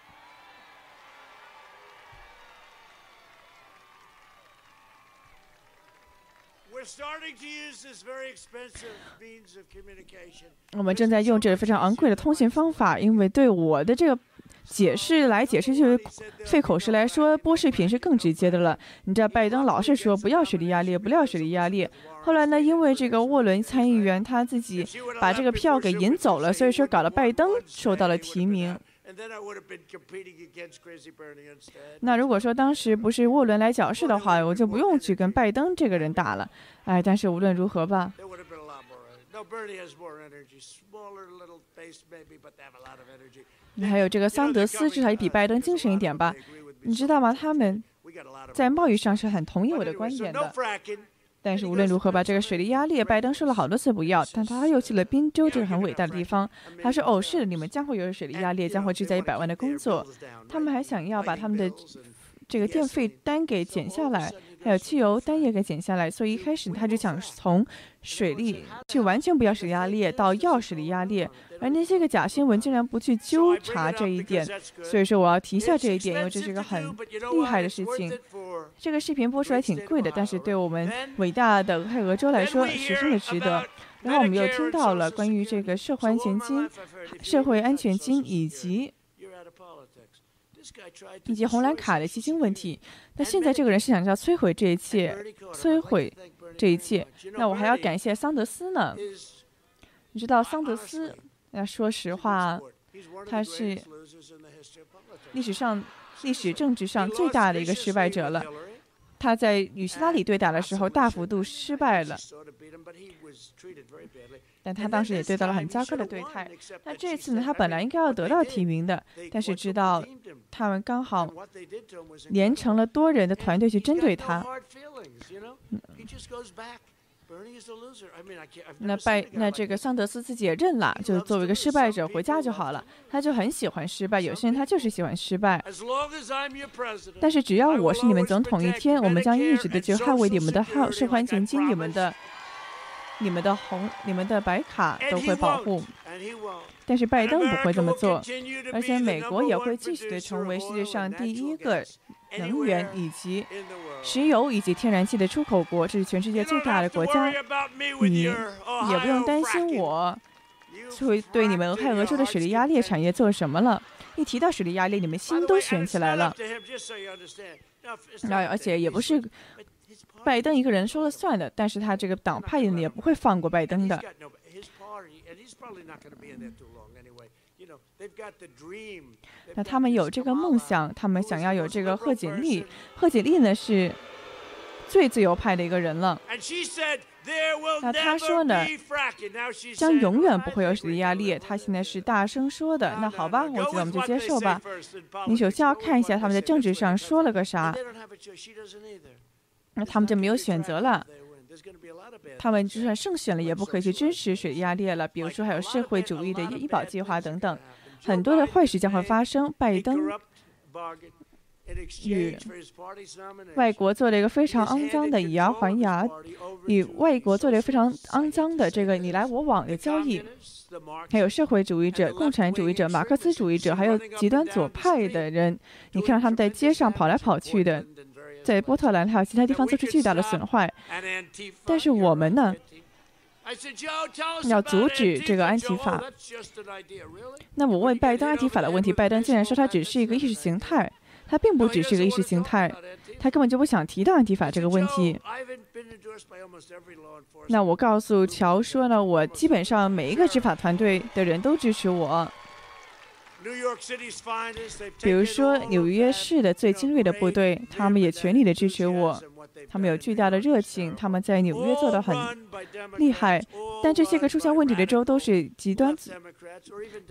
我们正在用这个非常昂贵的通信方法，因为对我的这个解释来解释，就是费口舌来说，播视频是更直接的了。你知道，拜登老是说不要水力压力，不要水力压力。后来呢，因为这个沃伦参议员他自己把这个票给引走了，所以说搞了拜登受到了提名。那如果说当时不是沃伦来搅事的话，我就不用去跟拜登这个人打了。哎，但是无论如何吧。还有这个桑德斯，至少也比拜登精神一点吧？你知道吗？他们在贸易上是很同意我的观点的。但是无论如何吧，这个水的压力，拜登说了好多次不要，但他又去了宾州这个很伟大的地方。他说：“哦，是的，你们将会有水的压力，将会制造一百万的工作。他们还想要把他们的这个电费单给减下来。”还有汽油单也给减下来，所以一开始他就想从水利去完全不要水压裂到要水力压裂，而那些个假新闻竟然不去纠察这一点，所以说我要提一下这一点，因为这是一个很厉害的事情。这个视频播出来挺贵的，但是对我们伟大的俄亥俄州来说十分的值得。然后我们又听到了关于这个社会安全金、社会安全金以及。以及红蓝卡的基金问题，那现在这个人是想要摧毁这一切，摧毁这一切。那我还要感谢桑德斯呢。你知道桑德斯？那说实话，他是历史上、历史政治上最大的一个失败者了。他在与希拉里对打的时候大幅度失败了。但他当时也对到了很糟糕的对待。那这次呢？他本来应该要得到提名的，但是知道他们刚好连成了多人的团队去针对他。那拜那这个桑德斯自己也认了，就作为一个失败者回家就好了。他就很喜欢失败，有些人他就是喜欢失败。但是只要我是你们总统一天，我们将一直的去捍卫你们的好社会前进，你们的。你们的红、你们的白卡都会保护，但是拜登不会这么做，而且美国也会继续的成为世界上第一个能源以及石油以及天然气的出口国，这是全世界最大的国家。你也不用担心我会对你们俄亥俄州的水力压裂产业做什么了。一提到水力压裂，你们心都悬起来了。那而且也不是。拜登一个人说了算的，但是他这个党派的也不会放过拜登的。那他们有这个梦想，他们想要有这个贺锦丽。贺锦丽呢是最自由派的一个人了。那他说呢，将永远不会有水力压力。他现在是大声说的。那好吧，我觉得我们就接受吧。你首先要看一下他们在政治上说了个啥。那他们就没有选择了。他们就算胜选了，也不可以去支持水力压裂了。比如说，还有社会主义的医保计划等等，很多的坏事将会发生。拜登。与外国做了一个非常肮脏的以牙还牙，与外国做了一个非常肮脏的这个你来我往的交易，还有社会主义者、共产主义者、马克思主义者，还有极端左派的人，你看到他们在街上跑来跑去的，在波特兰还有其他地方做出巨大的损坏。但是我们呢，要阻止这个安提法。那我问拜登安提法的问题，拜登竟然说他只是一个意识形态。他并不只是一个意识形态，他根本就不想提到安提法这个问题。那我告诉乔说呢，我基本上每一个执法团队的人都支持我。比如说纽约市的最精锐的部队，他们也全力的支持我。他们有巨大的热情，他们在纽约做的很厉害。但这些个出现问题的州都是极端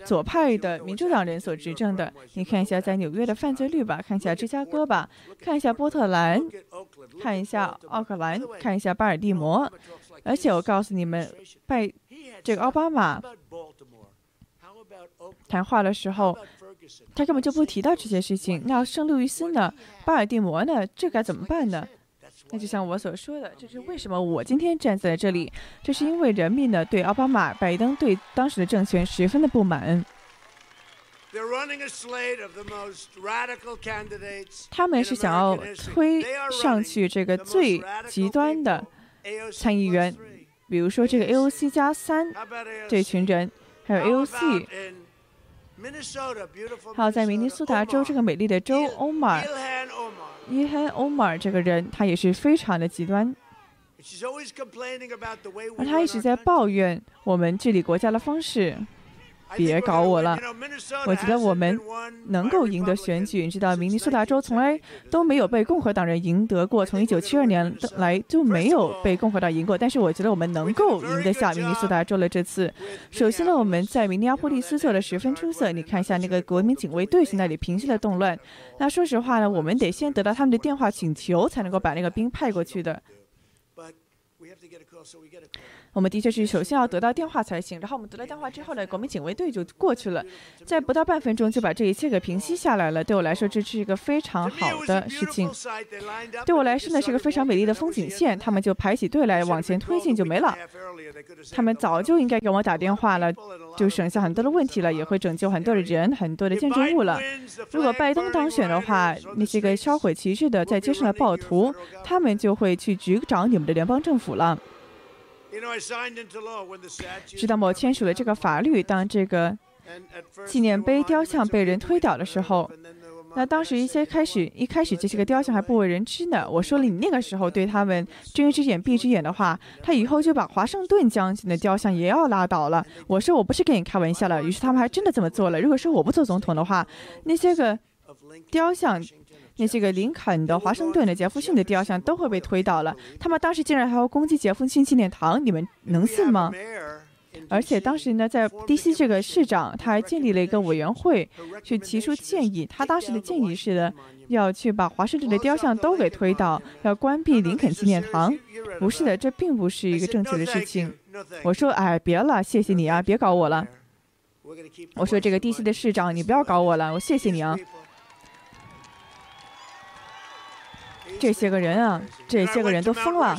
左派的民主党人所执政的。你看一下在纽约的犯罪率吧，看一下芝加哥吧，看一下波特兰，看一下奥克兰，看一下巴尔的摩。而且我告诉你们，拜这个奥巴马谈话的时候，他根本就不提到这些事情。那圣路易斯呢？巴尔的摩呢？这该怎么办呢？那就像我所说的，这是为什么我今天站在这里，这是因为人民呢对奥巴马、拜登对当时的政权十分的不满。他们是想要推上去这个最极端的参议员，比如说这个 AOC 加三这群人，还有 AOC，还有在明尼苏达州这个美丽的州欧马。伊汉·欧马尔这个人，他也是非常的极端，而他一直在抱怨我们治理国家的方式。别搞我了！我觉得我们能够赢得选举。你知道，明尼苏达州从来都没有被共和党人赢得过，从一九七二年来就没有被共和党赢过。但是我觉得我们能够赢得下明尼苏达州了。这次，首先呢，我们在明尼阿波利斯做的十分出色。你看一下那个国民警卫队是那里平息了动乱。那说实话呢，我们得先得到他们的电话请求，才能够把那个兵派过去的。我们的确是首先要得到电话才行，然后我们得到电话之后呢，国民警卫队就过去了，在不到半分钟就把这一切给平息下来了。对我来说，这是一个非常好的事情。对我来说呢，是个非常美丽的风景线。他们就排起队来往前推进就没了。他们早就应该给我打电话了，就省下很多的问题了，也会拯救很多的人、很多的建筑物了。如果拜登当选的话，那些个烧毁旗帜的在街上的暴徒，他们就会去局长你们的联邦政府了。知道吗？我签署了这个法律。当这个纪念碑雕像被人推倒的时候，那当时一些开始一开始这些个雕像还不为人知呢。我说了，你那个时候对他们睁一只眼闭一只眼的话，他以后就把华盛顿将军的雕像也要拉倒了。我说我不是跟你开玩笑了。于是他们还真的这么做了。如果说我不做总统的话，那些个雕像。那些个林肯的、华盛顿的、杰弗逊的雕像都会被推倒了。他们当时竟然还要攻击杰弗逊纪念堂，你们能信吗？而且当时呢，在 D.C. 这个市长他还建立了一个委员会，去提出建议。他当时的建议是的，要去把华盛顿的雕像都给推倒，要关闭林肯纪念堂。不是的，这并不是一个正确的事情。我说，哎，别了，谢谢你啊，别搞我了。我说，这个 D.C. 的市长，你不要搞我了，我谢谢你啊。这些个人啊，这些个人都疯了。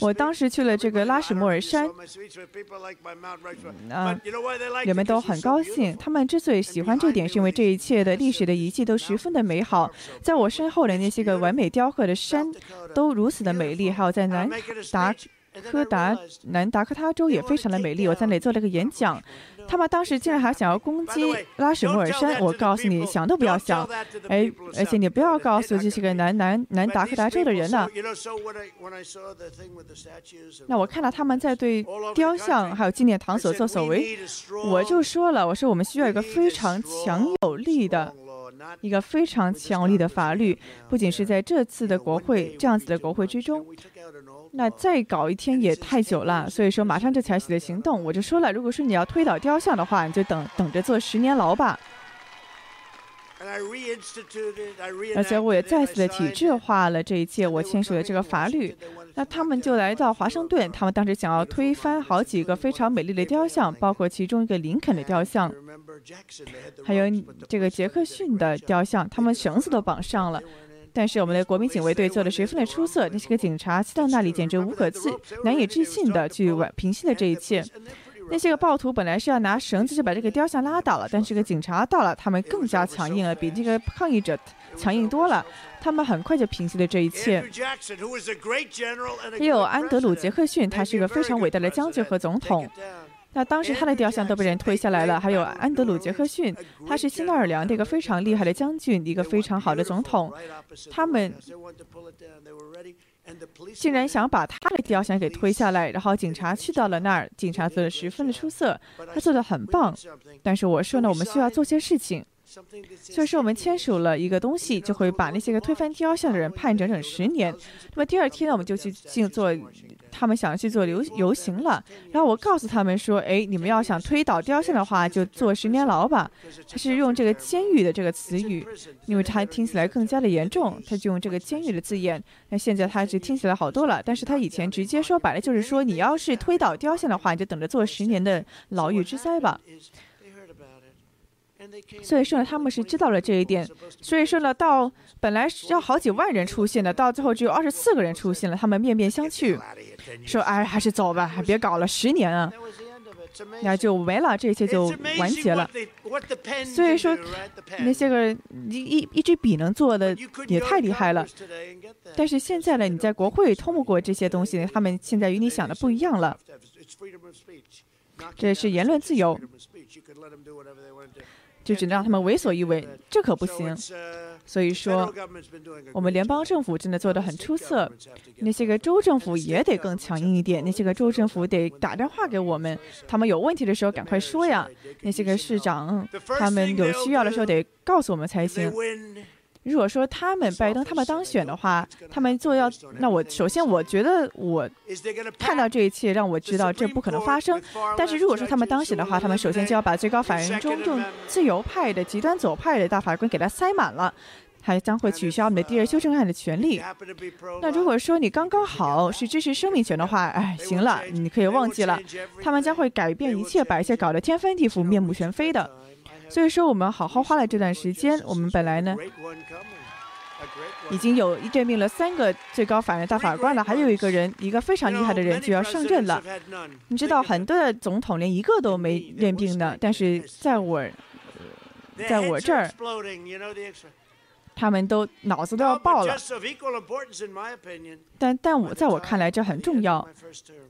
我当时去了这个拉什莫尔山，啊，人们都很高兴。他们之所以喜欢这点，是因为这一切的历史的遗迹都十分的美好。在我身后的那些个完美雕刻的山，都如此的美丽。还有在南达科达南达科他州也非常的美丽。我在那里做了个演讲。他们当时竟然还想要攻击拉什莫尔山，我告诉你，想都不要想。哎，而且你不要告诉这些个南南南达科达州的人呢。那我看到他们在对雕像还有纪念堂所作所为，我就说了，我说我们需要一个非常强有力的一个非常强力的法律，不仅是在这次的国会这样子的国会之中，那再搞一天也太久了，所以说马上就采取了行动。我就说了，如果说你要推倒雕像的话，你就等等着坐十年牢吧。而且我也再次的体制化了这一切，我签署了这个法律。那他们就来到华盛顿，他们当时想要推翻好几个非常美丽的雕像，包括其中一个林肯的雕像，还有这个杰克逊的雕像，他们绳子都绑上了。但是我们的国民警卫队做的十分的出色，那些个警察到那里简直无可置难以置信的去平息了这一切。那些个暴徒本来是要拿绳子就把这个雕像拉倒了，但是个警察到了，他们更加强硬了，比这个抗议者强硬多了。他们很快就平息了这一切。还有安德鲁·杰克逊，他是一个非常伟大的将军和总统。那当时他的雕像都被人推下来了。还有安德鲁·杰克逊，他是新奥尔良的一个非常厉害的将军，一个非常好的总统。他们。竟然想把他的雕像给推下来，然后警察去到了那儿，警察做的十分的出色，他做的很棒。但是我说呢，我们需要做些事情。所以说，我们签署了一个东西，就会把那些个推翻雕像的人判整整十年。那么第二天呢，我们就去进做，他们想去做游游行了。然后我告诉他们说：“哎，你们要想推倒雕像的话，就坐十年牢吧。”他是用这个“监狱”的这个词语，因为他听起来更加的严重，他就用这个“监狱”的字眼。那现在他就听起来好多了，但是他以前直接说白了就是说，你要是推倒雕像的话，你就等着坐十年的牢狱之灾吧。所以说呢，他们是知道了这一点。所以说呢，到本来是要好几万人出现的，到最后只有二十四个人出现了。他们面面相觑，说：“哎，还是走吧，还别搞了，十年啊，那就没了，这一切就完结了。”所以说，那些个一一一支笔能做的也太厉害了。但是现在呢，你在国会通不过这些东西，他们现在与你想的不一样了。这是言论自由。就只能让他们为所欲为，这可不行。所以说，我们联邦政府真的做得很出色，那些个州政府也得更强硬一点。那些个州政府得打电话给我们，他们有问题的时候赶快说呀。那些个市长，他们有需要的时候得告诉我们才行。如果说他们拜登他们当选的话，他们做要那我首先我觉得我看到这一切让我知道这不可能发生。但是如果说他们当选的话，他们首先就要把最高法院中用自由派的极端左派的大法官给他塞满了，还将会取消我们的第二修正案的权利。那如果说你刚刚好是支持生命权的话，哎，行了，你可以忘记了，他们将会改变一切，把一切搞得天翻地覆、面目全非的。所以说，我们好好花了这段时间。我们本来呢，已经有一任命了三个最高法院大法官了，还有一个人，一个非常厉害的人就要上任了。你知道，很多的总统连一个都没任命呢，但是在我，在我这儿，他们都脑子都要爆了。但但我在我看来，这很重要。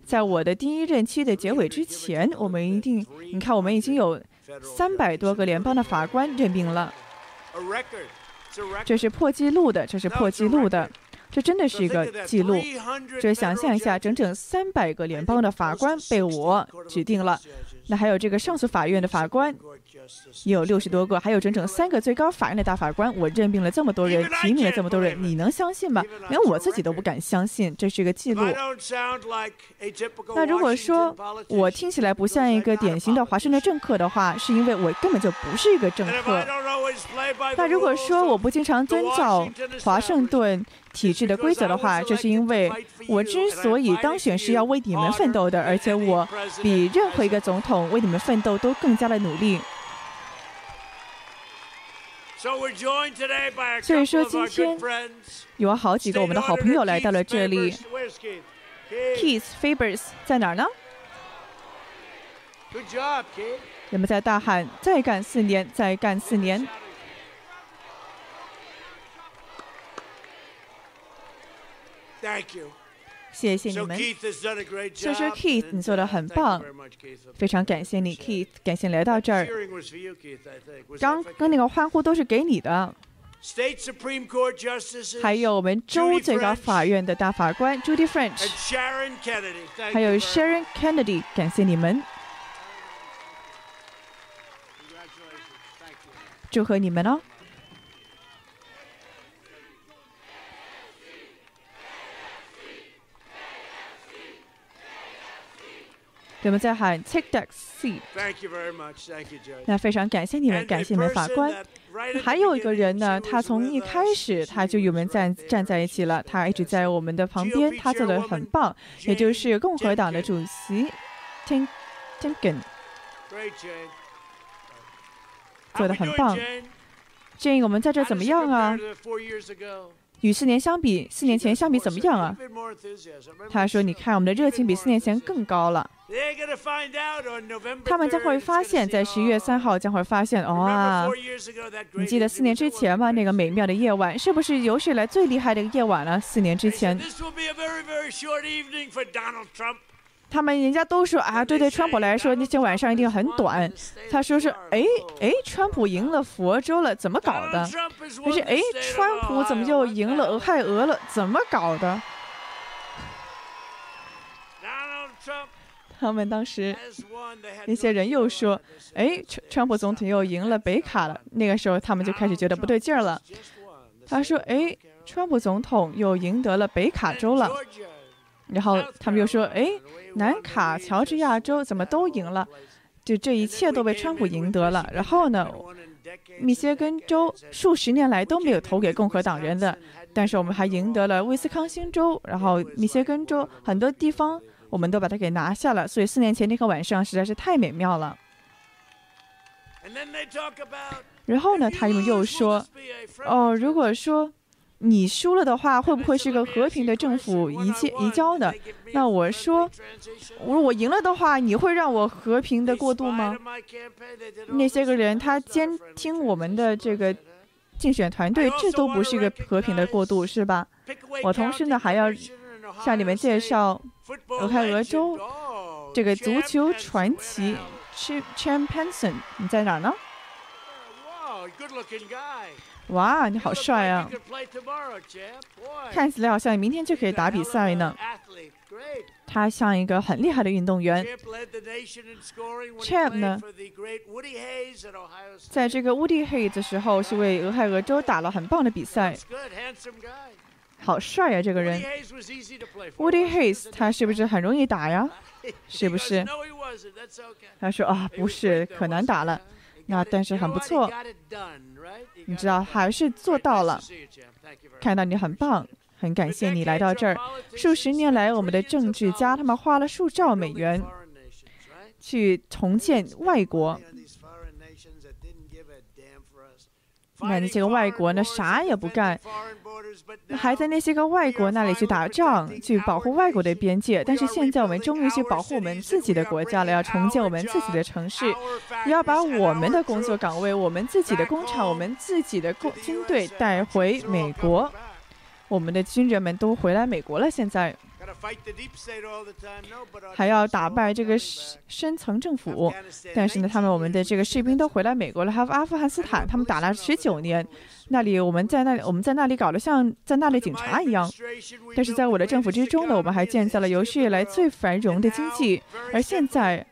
在我的第一任期的结尾之前，我们一定，你看，我们已经有。三百多个联邦的法官任命了，这是破纪录的，这是破纪录的，这真的是一个记录。这想象一下，整整三百个联邦的法官被我指定了，那还有这个上诉法院的法官。有六十多个，还有整整三个最高法院的大法官。我任命了这么多人，提名了这么多人，你能相信吗？连我自己都不敢相信，这是一个记录。那如果说我听起来不像一个典型的华盛顿政客的话，是因为我根本就不是一个政客。那如果说我不经常遵照华盛顿体制的规则的话，这是因为我之所以当选是要为你们奋斗的，而且我比任何一个总统为你们奋斗都更加的努力。所以说，今天有好几个我们的好朋友来到了这里。Keith Fabers 在哪儿呢？人们在大喊：“再干四年，再干四年。”谢谢你们，所以说 Keith，你做的很棒，非常感谢你，Keith，感谢来到这儿。刚刚那个欢呼都是给你的。还有我们州最高法院的大法官 Judy French，还有 Sharon Kennedy，感谢你们，祝贺你们哦。人们在喊 “Take that seat”。那非常感谢你们，感谢你们法官。还有一个人呢，他从一开始他就与我们站站在一起了，他一直在我们的旁边，他做的很棒，也就是共和党的主席 Tin Tinkin，做的很棒。建议我们在这怎么样啊？与四年相比，四年前相比怎么样啊？他说：“你看，我们的热情比四年前更高了。”他们将会发现，在十一月三号将会发现，哇！你记得四年之前吗？那个美妙的夜晚，是不是有史以来最厉害的一个夜晚了？四年之前。他们人家都说啊，对对，川普来说那天晚上一定很短。他说是，哎哎，川普赢了佛州了，怎么搞的？可是哎，川普怎么就赢了俄亥俄了？怎么搞的？他们当时那些人又说，哎，川川普总统又赢了北卡了。那个时候他们就开始觉得不对劲儿了。他说，哎，川普总统又赢得了北卡州了。然后他们又说：“哎，南卡、乔治亚州怎么都赢了？就这一切都被川普赢得了。然后呢，密歇根州数十年来都没有投给共和党人的，但是我们还赢得了威斯康星州，然后密歇根州很多地方我们都把它给拿下了。所以四年前那个晚上实在是太美妙了。然后呢，他们又说：哦，如果说……”你输了的话，会不会是个和平的政府移交移交的？那我说，如果我赢了的话，你会让我和平的过渡吗？那些个人他监听我们的这个竞选团队，这都不是一个和平的过渡，是吧？我同时呢还要向你们介绍俄亥俄州这个足球传奇 Ch Champion，你在哪儿呢？哇，你好帅啊！看起来好像你明天就可以打比赛呢。他像一个很厉害的运动员。Champ 呢，在这个 Woody Hayes 的时候是为俄亥俄州打了很棒的比赛。好帅呀，这个人。Woody Hayes 他是不是很容易打呀？是不是？他说啊，不是，可难打了。那但是很不错，你知道还是做到了。看到你很棒，很感谢你来到这儿。数十年来，我们的政治家他们花了数兆美元去重建外国。那那些个外国呢，啥也不干。还在那些个外国那里去打仗，去保护外国的边界。但是现在我们终于去保护我们自己的国家了，要重建我们自己的城市，要把我们的工作岗位、我们自己的工厂、我们自己的工军队带回美国。我们的军人们都回来美国了，现在。还要打败这个深层政府，但是呢，他们我们的这个士兵都回来美国了。还有阿富汗斯坦，他们打了十九年，那里我们在那里我们在那里搞得像在那里警察一样。但是在我的政府之中呢，我们还建造了有史以来最繁荣的经济，而现在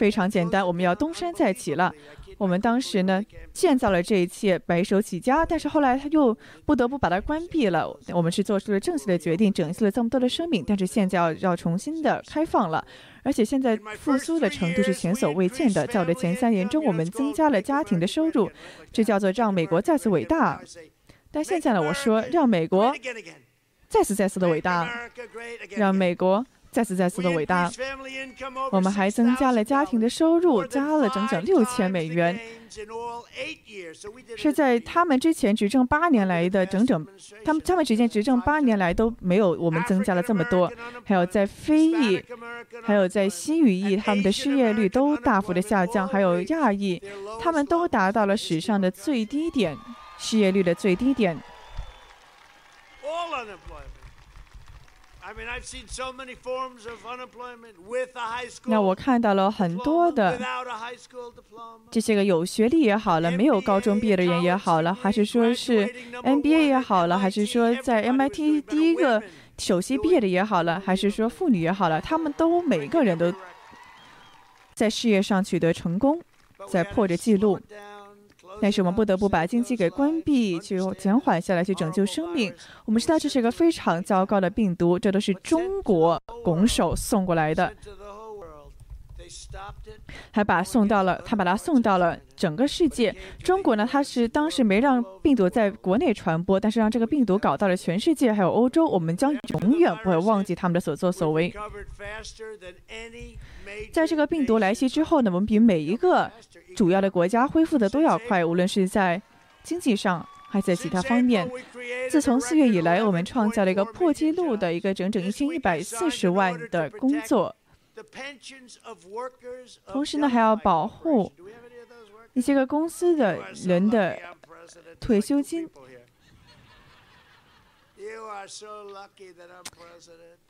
非常简单，我们要东山再起了。我们当时呢建造了这一切，白手起家，但是后来他又不得不把它关闭了。我们是做出了正确的决定，拯救了这么多的生命，但是现在要要重新的开放了，而且现在复苏的程度是前所未见的。在我的前三年中，我们增加了家庭的收入，这叫做让美国再次伟大。但现在呢，我说让美国再次再次的伟大，让美国。再次再次的伟大，我们还增加了家庭的收入，加了整整六千美元，是在他们之前执政八年来的整整，他们他们之前执政八年来都没有我们增加了这么多。还有在非裔，还有在西语裔，他们的失业率都大幅的下降。还有亚裔，他们都达到了史上的最低点，失业率的最低点。那我看到了很多的这些个有学历也好了，没有高中毕业的人也好了，还是说是 MBA 也好了，还是说在 MIT 第一个首席毕业的也好了，还是说妇女也好了，他们都每个人都在事业上取得成功，在破着记录。但是我们不得不把经济给关闭，去减缓下来，去拯救生命。我们知道这是一个非常糟糕的病毒，这都是中国拱手送过来的。还把送到了，他把它送到了整个世界。中国呢，他是当时没让病毒在国内传播，但是让这个病毒搞到了全世界，还有欧洲。我们将永远不会忘记他们的所作所为。在这个病毒来袭之后呢，我们比每一个主要的国家恢复的都要快，无论是在经济上，还在其他方面。自从四月以来，我们创造了一个破纪录的一个整整一千一百四十万的工作。同时呢，还要保护一些个公司的人的退休金。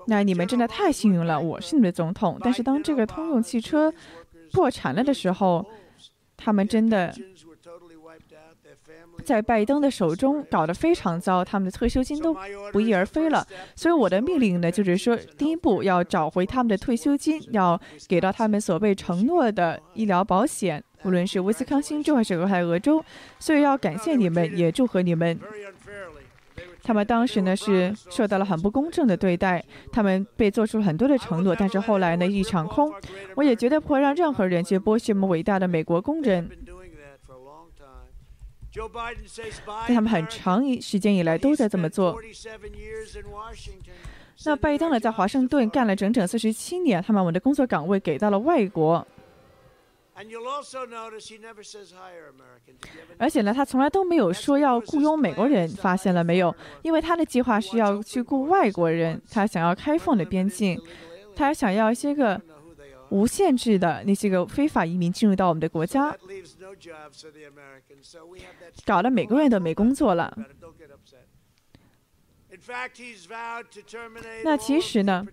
那你们真的太幸运了，我是你们的总统。但是当这个通用汽车破产了的时候，他们真的。在拜登的手中搞得非常糟，他们的退休金都不翼而飞了。所以我的命令呢，就是说，第一步要找回他们的退休金，要给到他们所被承诺的医疗保险，无论是威斯康星州还是俄亥俄州。所以要感谢你们，也祝贺你们。他们当时呢是受到了很不公正的对待，他们被做出了很多的承诺，但是后来呢一场空。我也绝对不会让任何人去剥削我们伟大的美国工人。在他们很长一时间以来都在这么做。那拜登呢，在华盛顿干了整整四十七年，他把我们的工作岗位给到了外国。而且呢，他从来都没有说要雇佣美国人，发现了没有？因为他的计划是要去雇外国人，他想要开放的边境，他还想要一些个。无限制的那些个非法移民进入到我们的国家，搞得美国人都没工作了。那其实呢，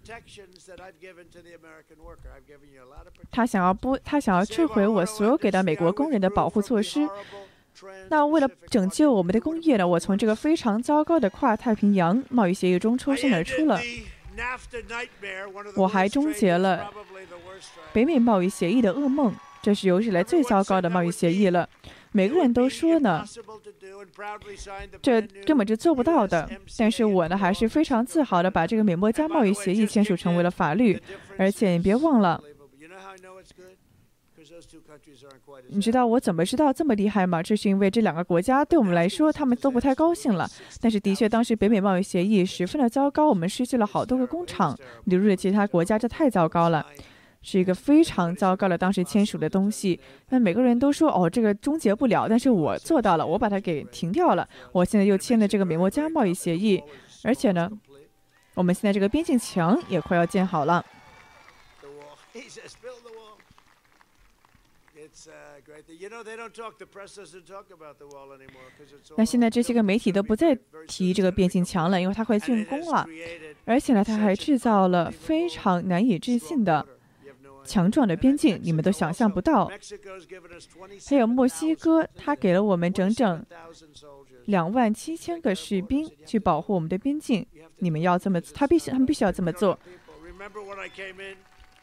他想要不，他想要撤回我所有给到美国工人的保护措施。那为了拯救我们的工业呢，我从这个非常糟糕的跨太平洋贸易协议中抽身而出了。我还终结了北美贸易协议的噩梦，这是有史以来最糟糕的贸易协议了。每个人都说呢，这根本就做不到的。但是我呢，还是非常自豪的把这个美墨加贸易协议签署成为了法律。而且你别忘了。你知道我怎么知道这么厉害吗？这是因为这两个国家对我们来说，他们都不太高兴了。但是的确，当时北美贸易协议十分的糟糕，我们失去了好多个工厂，流入了其他国家，这太糟糕了，是一个非常糟糕的当时签署的东西。那每个人都说哦，这个终结不了，但是我做到了，我把它给停掉了。我现在又签了这个美墨加贸易协议，而且呢，我们现在这个边境墙也快要建好了。那现在这些个媒体都不再提这个边境墙了，因为它快竣工了。而且呢，它还制造了非常难以置信的强壮的边境，你们都想象不到。还有墨西哥，他给了我们整整两万七千个士兵去保护我们的边境。你们要这么，他必须，他们必须要这么做。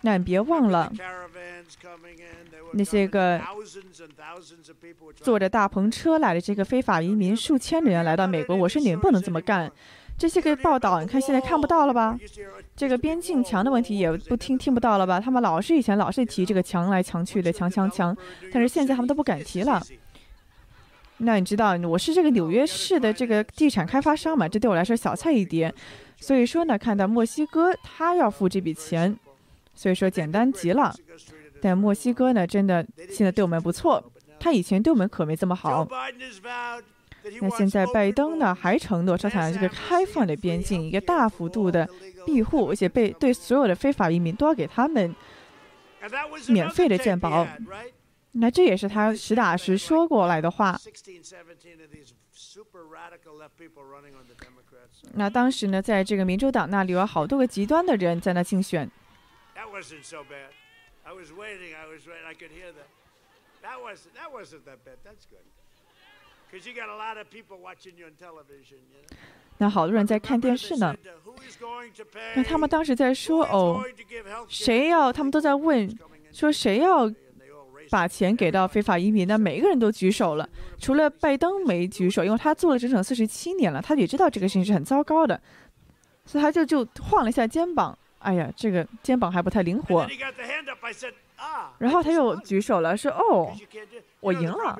那你别忘了，那些个坐着大篷车来的这个非法移民，数千人来到美国。我说你们不能这么干。这些个报道，你看现在看不到了吧？这个边境墙的问题也不听听不到了吧？他们老是以前老是提这个墙来墙去的墙墙墙，但是现在他们都不敢提了。那你知道我是这个纽约市的这个地产开发商嘛？这对我来说小菜一碟。所以说呢，看到墨西哥他要付这笔钱。所以说简单极了，但墨西哥呢，真的现在对我们不错。他以前对我们可没这么好。那现在拜登呢，还承诺说他这个开放的边境，一个大幅度的庇护，而且被对所有的非法移民都要给他们免费的鉴保。那这也是他实打实说过来的话。那当时呢，在这个民主党那里有好多个极端的人在那竞选。那好多人在看电视呢。那他们当时在说：“哦，谁要？他们都在问，说谁要把钱给到非法移民，那每一个人都举手了，除了拜登没举手，因为他做了整整四十七年了，他也知道这个事情是很糟糕的，所以他就就晃了一下肩膀，哎呀，这个肩膀还不太灵活。然后他又举手了，说：“哦，我赢了。”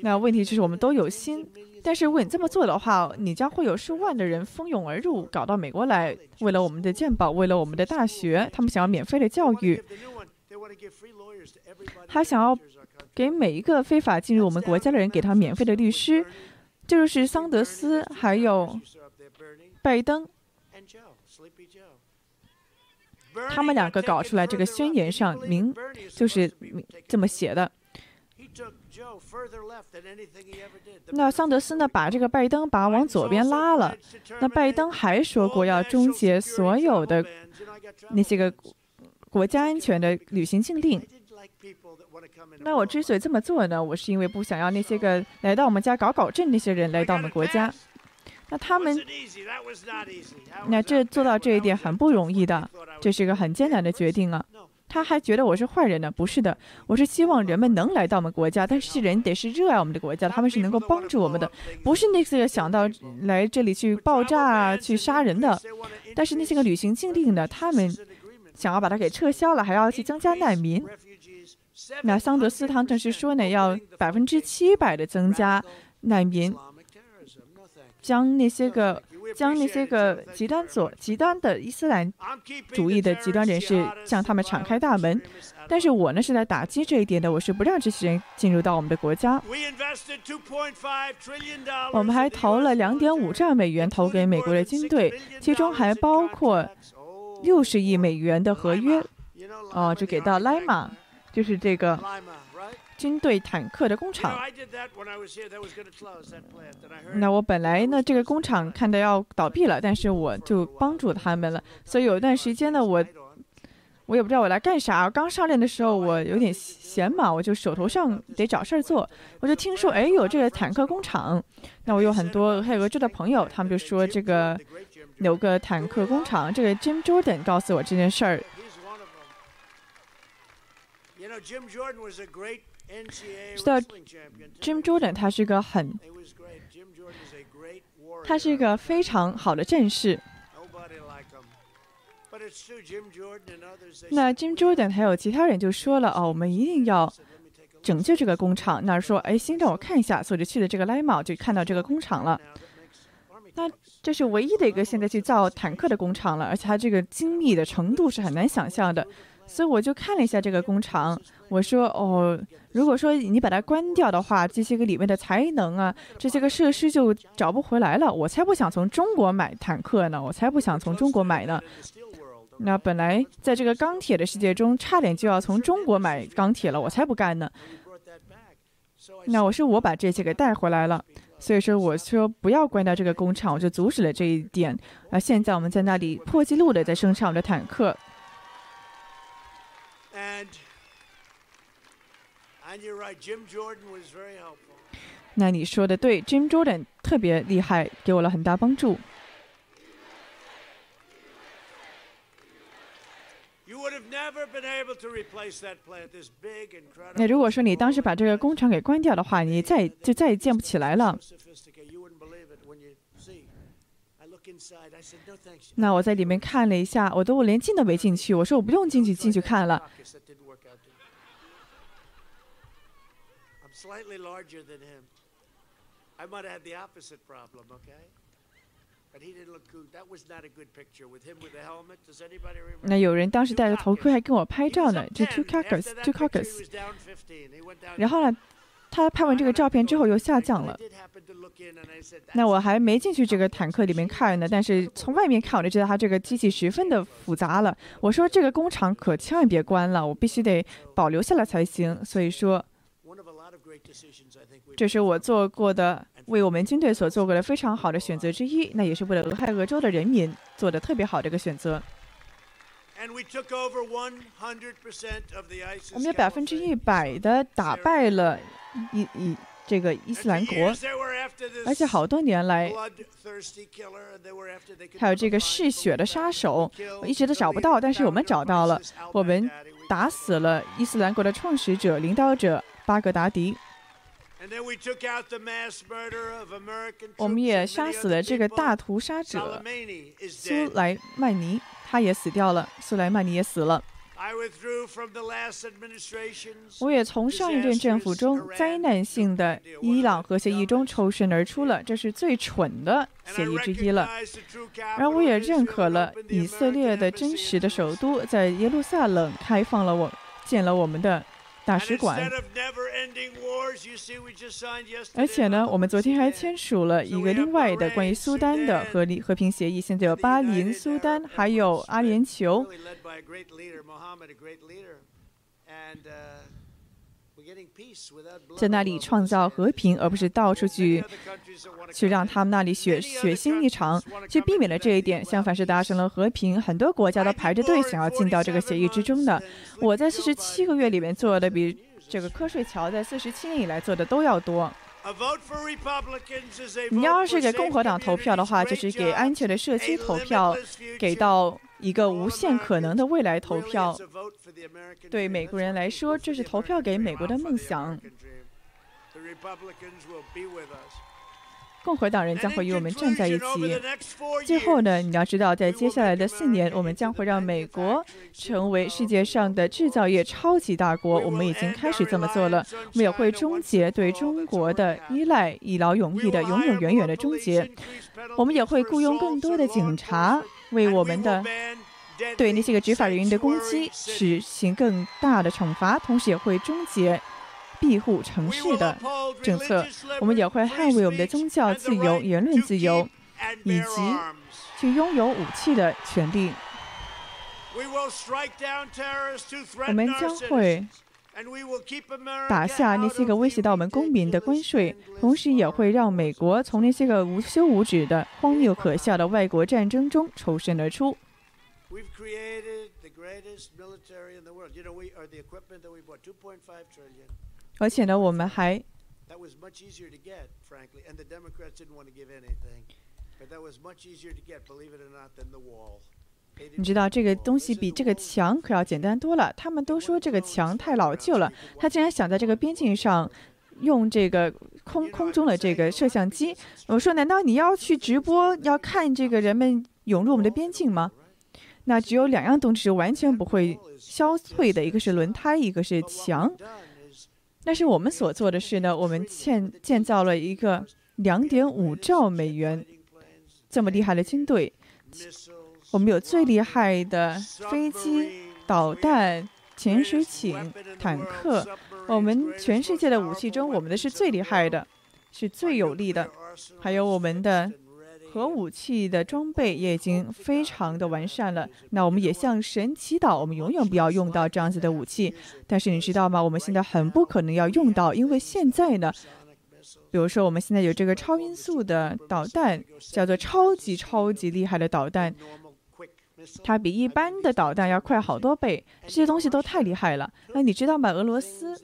那问题就是我们都有心，但是如果你这么做的话，你将会有数万的人蜂拥而入，搞到美国来，为了我们的鉴宝，为了我们的大学，他们想要免费的教育，他想要给每一个非法进入我们国家的人给他免费的律师，这就是桑德斯还有拜登，他们两个搞出来这个宣言上明就是这么写的。那桑德斯呢？把这个拜登把往左边拉了。那拜登还说过要终结所有的那些个国家安全的旅行禁令。那我之所以这么做呢，我是因为不想要那些个来到我们家搞搞震那些人来到我们国家。那他们，那这做到这一点很不容易的，这是一个很艰难的决定啊。他还觉得我是坏人呢？不是的，我是希望人们能来到我们国家，但是人得是热爱我们的国家，他们是能够帮助我们的，不是那些个想到来这里去爆炸、去杀人的。但是那些个旅行禁令呢，他们想要把它给撤销了，还要去增加难民。那桑德斯他正是说呢，要百分之七百的增加难民，将那些个。将那些个极端左、极端的伊斯兰主义的极端人士向他们敞开大门，但是我呢是在打击这一点的，我是不让这些人进入到我们的国家。我们还投了两点五兆美元投给美国的军队，其中还包括六十亿美元的合约，哦，就给到莱马，就是这个。军队坦克的工厂。那我本来呢，这个工厂看到要倒闭了，但是我就帮助他们了。所以有一段时间呢，我我也不知道我来干啥。刚上任的时候，我有点闲嘛，我就手头上得找事儿做。我就听说，哎，有这个坦克工厂。那我有很多还有俄州的朋友，他们就说这个有个坦克工厂。这个 Jim Jordan 告诉我这件事儿。知道 Jim Jordan，他是个很，他是一个非常好的战士。那 Jim Jordan 还有其他人就说了哦，我们一定要拯救这个工厂。那说哎，先让我看一下，所以就去了这个 Lima，就看到这个工厂了。那这是唯一的一个现在去造坦克的工厂了，而且它这个精密的程度是很难想象的。所以我就看了一下这个工厂，我说哦。如果说你把它关掉的话，这些个里面的才能啊，这些个设施就找不回来了。我才不想从中国买坦克呢，我才不想从中国买呢。那本来在这个钢铁的世界中，差点就要从中国买钢铁了，我才不干呢。那我说我把这些给带回来了，所以说我说不要关掉这个工厂，我就阻止了这一点。啊，现在我们在那里破纪录的在生产我的坦克。那你说的对，Jim Jordan 特别厉害，给我了很大帮助。那如果说你当时把这个工厂给关掉的话，你再就再也建不起来了。那我在里面看了一下，我都我连进都没进去。我说我不用进去进去看了。那有人当时戴着头盔还跟我拍照呢。这 two carcass，two carcass。然后呢？他拍完这个照片之后又下降了。那我还没进去这个坦克里面看呢，但是从外面看我就知道他这个机器十分的复杂了。我说这个工厂可千万别关了，我必须得保留下来才行。所以说。这是我做过的，为我们军队所做过的非常好的选择之一，那也是为了俄亥俄州的人民做的特别好的一个选择。我们百分之一百的打败了伊伊这个伊斯兰国，而且好多年来，还有这个嗜血的杀手，一直都找不到，但是我们找到了，我们打死了伊斯兰国的创始者、领导者巴格达迪。我们也杀死了这个大屠杀者苏莱曼尼，他也死掉了。苏莱曼尼也死了。我也从上一任政府中灾难性的伊朗核协议中抽身而出了，这是最蠢的协议之一了。而我也认可了以色列的真实的首都在耶路撒冷开放了，我建了我们的。大使馆，而且呢，我们昨天还签署了一个另外的关于苏丹的和和平协议。现在有巴林、苏丹，还有阿联酋。在那里创造和平，而不是到处去去让他们那里血血腥一场，去避免了这一点。相反是达成了和平，很多国家都排着队想要进到这个协议之中的。我在四十七个月里面做的比这个瞌睡桥在四十七年以来做的都要多。你要是给共和党投票的话，就是给安全的社区投票，给到。一个无限可能的未来投票，对美国人来说，这是投票给美国的梦想。共和党人将会与我们站在一起。最后呢，你要知道，在接下来的四年，我们将会让美国成为世界上的制造业超级大国。我们已经开始这么做了。我们也会终结对中国的依赖，一劳永逸的、永永远远的终结。我们也会雇佣更多的警察。为我们的对那些个执法人员的攻击实行更大的惩罚，同时也会终结庇护城市的政策。我们也会捍卫我们的宗教自由、言论自由，以及去拥有武器的权利。我们将会打下那些个威胁到我们公民的关税，同时也会让美国从那些个无休无止的荒谬可笑的外国战争中抽身而出。而且呢，我们还。你知道这个东西比这个墙可要简单多了。他们都说这个墙太老旧了。他竟然想在这个边境上用这个空空中的这个摄像机。我说，难道你要去直播要看这个人们涌入我们的边境吗？那只有两样东西是完全不会消退的，一个是轮胎，一个是墙。但是我们所做的事呢，我们建建造了一个两点五兆美元这么厉害的军队。我们有最厉害的飞机、导弹、潜水艇、坦克。我们全世界的武器中，我们的是最厉害的，是最有力的。还有我们的核武器的装备也已经非常的完善了。那我们也向神祈祷，我们永远不要用到这样子的武器。但是你知道吗？我们现在很不可能要用到，因为现在呢，比如说我们现在有这个超音速的导弹，叫做超级超级厉害的导弹。它比一般的导弹要快好多倍，这些东西都太厉害了。那你知道吗？俄罗斯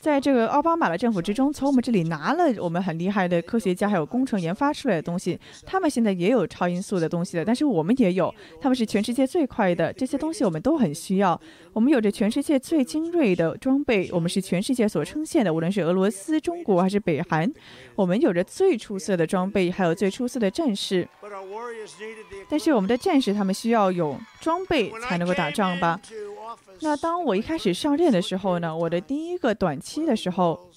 在这个奥巴马的政府之中，从我们这里拿了我们很厉害的科学家还有工程研发出来的东西。他们现在也有超音速的东西的，但是我们也有，他们是全世界最快的。这些东西我们都很需要。我们有着全世界最精锐的装备，我们是全世界所称羡的，无论是俄罗斯、中国还是北韩，我们有着最出色的装备，还有最出色的战士。但是我们的战士他们需要有装备才能够打仗吧？那当我一开始上任的时候呢，我的第一个短期的时候，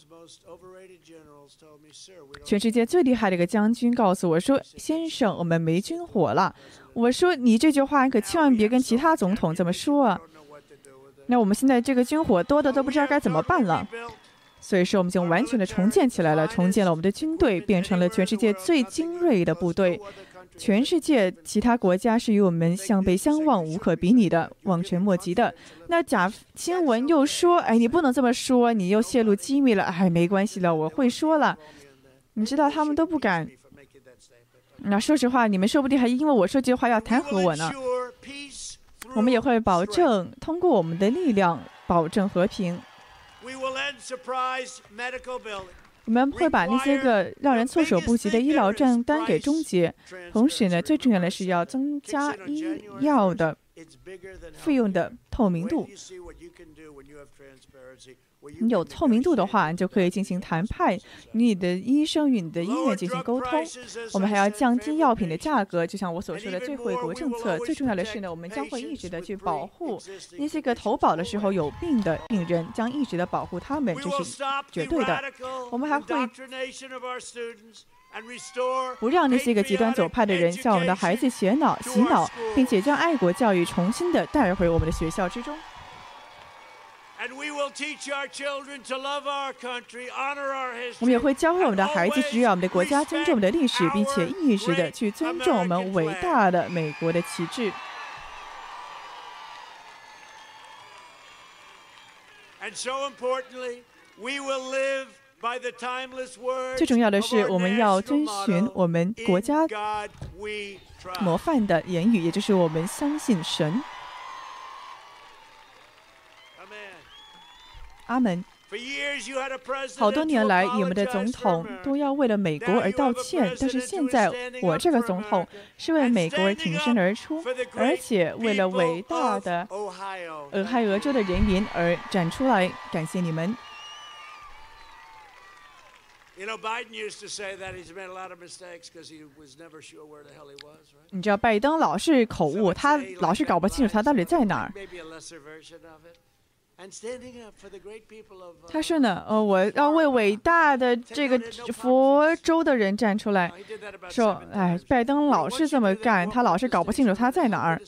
全世界最厉害的一个将军告诉我说：“先生，我们没军火了。”我说：“你这句话可千万别跟其他总统这么说啊！”那我们现在这个军火多的都不知道该怎么办了。所以说，我们就完全的重建起来了，重建了我们的军队，变成了全世界最精锐的部队。全世界其他国家是与我们相背相望、无可比拟的、望尘莫及的。那假新闻又说：“哎，你不能这么说，你又泄露机密了。”哎，没关系了，我会说了。你知道他们都不敢。那说实话，你们说不定还因为我说这句话要弹劾我呢。我们也会保证通过我们的力量保证和平。我们会把那些个让人措手不及的医疗账单给终结，同时呢，最重要的是要增加医药的费用的透明度。你有透明度的话，你就可以进行谈判，你的医生与你的医院进行沟通。我们还要降低药品的价格，就像我所说的最惠国政策。最重要的是呢，我们将会一直的去保护那些个投保的时候有病的病人，将一直的保护他们，这是绝对的。我们还会不让那些个极端左派的人向我们的孩子洗脑洗脑，并且将爱国教育重新的带回我们的学校之中。我们也会教会我们的孩子只要我们的国家，尊重我们的历史，并且一直的去尊重我们伟大的美国的旗帜。最重要的是，我们要遵循我们国家模范的言语，也就是我们相信神。阿门。好多年来，你们的总统都要为了美国而道歉，但是现在我这个总统是为美国而挺身而出，而且为了伟大的俄亥俄州的人民而站出来，感谢你们。你知道拜登老是口误，他老是搞不清楚他到底在哪儿。他说呢，呃，我要为伟大的这个佛州的人站出来，说，哎，拜登老是这么干，他老是搞不清楚他在哪儿。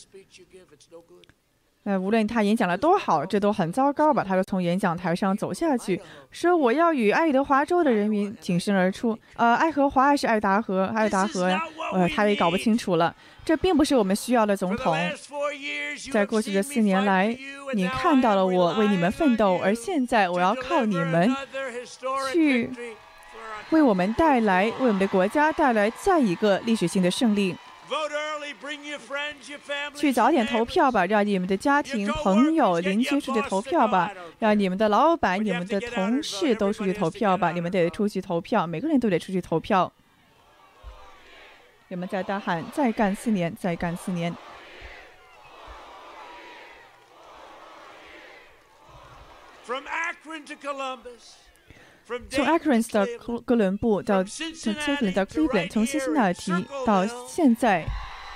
哎，无论他演讲了多好，这都很糟糕吧？他就从演讲台上走下去，说我要与爱德华州的人民挺身而出。呃，爱荷华还是爱达荷？爱达荷呀，呃，他也搞不清楚了。这并不是我们需要的总统。在过去的四年来，你看到了我为你们奋斗，而现在我要靠你们去为我们带来，为我们的国家带来再一个历史性的胜利。去早点投票吧，让你们的家庭、朋友、邻居出去投票吧，让你们的老板、你们的同事都出去投票吧。你们得出去投票，每个人都得出去投票。你们在大喊：“再干四年，再干四年。”从 Akron 到哥伦布到从 Cleveland 到 Cleveland，从辛辛那提到现在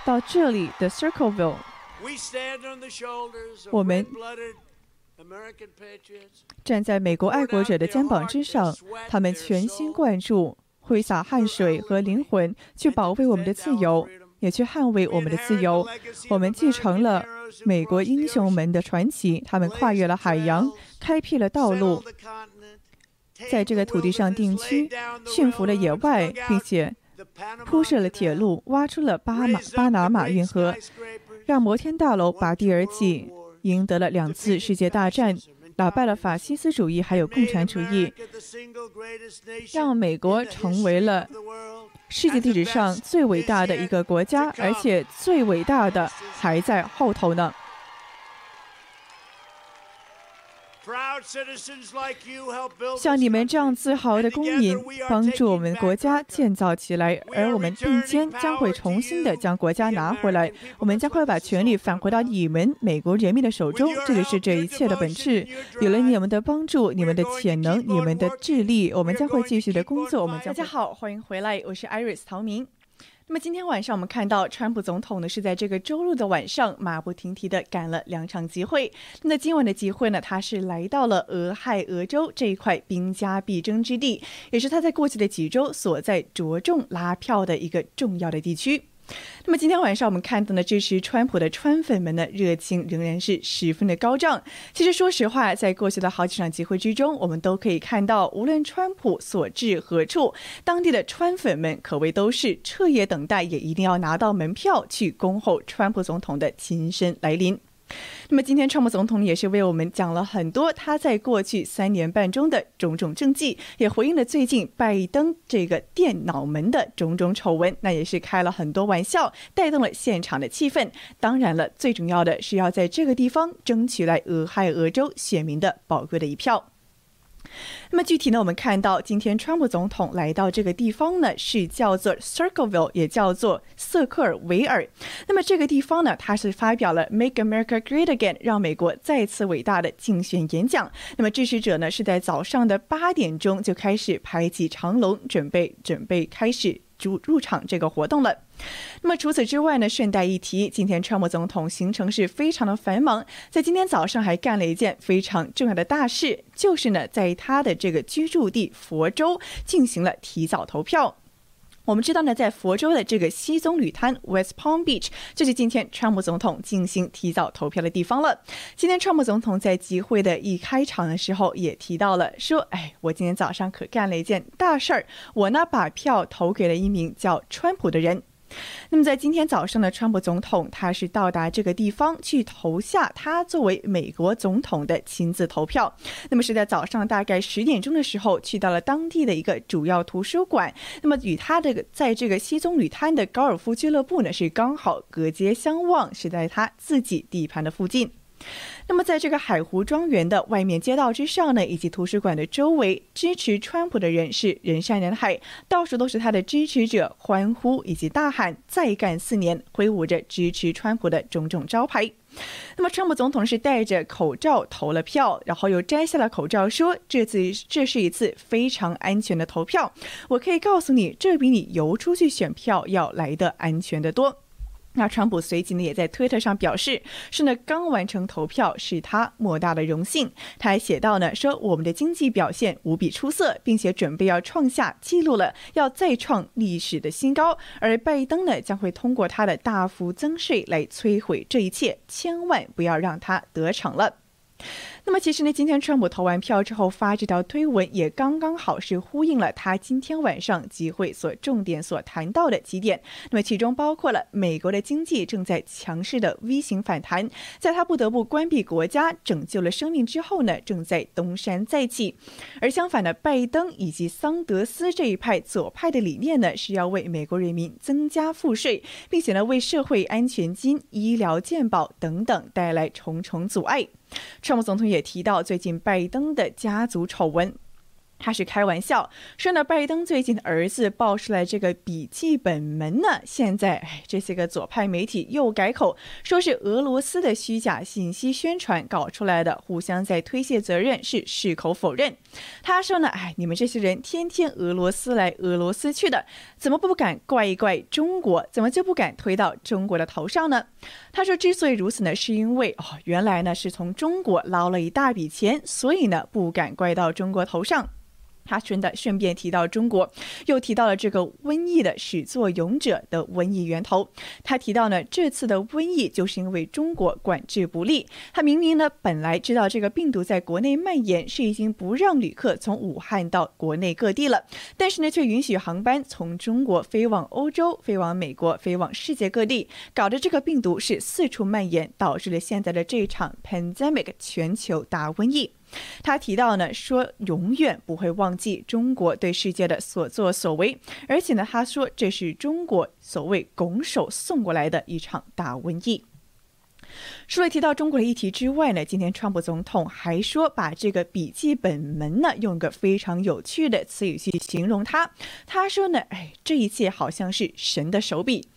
到这里的 Circleville，我们站在美国爱国者的肩膀之上，他们全心贯注、挥洒汗水和灵魂去保卫我们的自由，也去捍卫我们的自由。我们继承了美国英雄们的传奇，他们跨越了海洋，开辟了道路。在这个土地上定居，驯服了野外，并且铺设了铁路，挖出了巴马巴拿马运河，让摩天大楼拔地而起，赢得了两次世界大战，打败了法西斯主义还有共产主义，让美国成为了世界地址上最伟大的一个国家，而且最伟大的还在后头呢。像你们这样自豪的公民，帮助我们国家建造起来，而我们并肩将会重新的将国家拿回来。我们将会把权力返回到你们美国人民的手中，这就是这一切的本质。有了你们的帮助，你们的潜能，你们的智力，我们将会继续的工作。我们大家好，欢迎回来，我是 Iris 陶明。那么今天晚上我们看到，川普总统呢是在这个周六的晚上马不停蹄的赶了两场集会。那今晚的集会呢，他是来到了俄亥俄州这一块兵家必争之地，也是他在过去的几周所在着重拉票的一个重要的地区。那么今天晚上我们看到呢，支持川普的川粉们的热情仍然是十分的高涨。其实说实话，在过去的好几场集会之中，我们都可以看到，无论川普所至何处，当地的川粉们可谓都是彻夜等待，也一定要拿到门票去恭候川普总统的亲身来临。那么今天，川普总统也是为我们讲了很多他在过去三年半中的种种政绩，也回应了最近拜登这个电脑门的种种丑闻，那也是开了很多玩笑，带动了现场的气氛。当然了，最重要的是要在这个地方争取来俄亥俄州选民的宝贵的一票。那么具体呢，我们看到今天川普总统来到这个地方呢，是叫做 Circleville，也叫做瑟克尔维尔。那么这个地方呢，他是发表了 Make America Great Again，让美国再次伟大的竞选演讲。那么支持者呢，是在早上的八点钟就开始排起长龙，准备准备开始入入场这个活动了。那么除此之外呢，顺带一提，今天川普总统行程是非常的繁忙，在今天早上还干了一件非常重要的大事，就是呢，在他的这个居住地佛州进行了提早投票。我们知道呢，在佛州的这个西棕榈滩 （West Palm Beach） 就是今天川普总统进行提早投票的地方了。今天川普总统在集会的一开场的时候也提到了，说：“哎，我今天早上可干了一件大事儿，我呢把票投给了一名叫川普的人。”那么在今天早上呢，川普总统他是到达这个地方去投下他作为美国总统的亲自投票。那么是在早上大概十点钟的时候，去到了当地的一个主要图书馆。那么与他这个在这个西棕榈滩的高尔夫俱乐部呢，是刚好隔街相望，是在他自己地盘的附近。那么，在这个海湖庄园的外面街道之上呢，以及图书馆的周围，支持川普的人是人山人海，到处都是他的支持者欢呼以及大喊“再干四年”，挥舞着支持川普的种种招牌。那么，川普总统是戴着口罩投了票，然后又摘下了口罩，说：“这次这是一次非常安全的投票，我可以告诉你，这比你游出去选票要来的安全的多。”那川普随即呢，也在推特上表示，是呢刚完成投票是他莫大的荣幸。他还写到呢，说我们的经济表现无比出色，并且准备要创下记录了，要再创历史的新高。而拜登呢，将会通过他的大幅增税来摧毁这一切，千万不要让他得逞了。那么其实呢，今天川普投完票之后发这条推文，也刚刚好是呼应了他今天晚上集会所重点所谈到的几点。那么其中包括了美国的经济正在强势的 V 型反弹，在他不得不关闭国家拯救了生命之后呢，正在东山再起。而相反的，拜登以及桑德斯这一派左派的理念呢，是要为美国人民增加赋税，并且呢，为社会安全金、医疗健保等等带来重重阻碍。川普总统也也提到最近拜登的家族丑闻。他是开玩笑说呢，拜登最近的儿子爆出来这个笔记本门呢，现在哎，这些个左派媒体又改口，说是俄罗斯的虚假信息宣传搞出来的，互相在推卸责任，是矢口否认。他说呢，哎，你们这些人天天俄罗斯来俄罗斯去的，怎么不敢怪一怪中国？怎么就不敢推到中国的头上呢？他说，之所以如此呢，是因为哦，原来呢是从中国捞了一大笔钱，所以呢不敢怪到中国头上。他顺带顺便提到中国，又提到了这个瘟疫的始作俑者的瘟疫源头。他提到呢，这次的瘟疫就是因为中国管制不力。他明明呢本来知道这个病毒在国内蔓延是已经不让旅客从武汉到国内各地了，但是呢却允许航班从中国飞往欧洲、飞往美国、飞往世界各地，搞得这个病毒是四处蔓延，导致了现在的这场 pandemic 全球大瘟疫。他提到呢，说永远不会忘记中国对世界的所作所为，而且呢，他说这是中国所谓拱手送过来的一场大瘟疫。除了提到中国的议题之外呢，今天川普总统还说，把这个笔记本门呢，用个非常有趣的词语去形容它。他说呢，哎，这一切好像是神的手笔。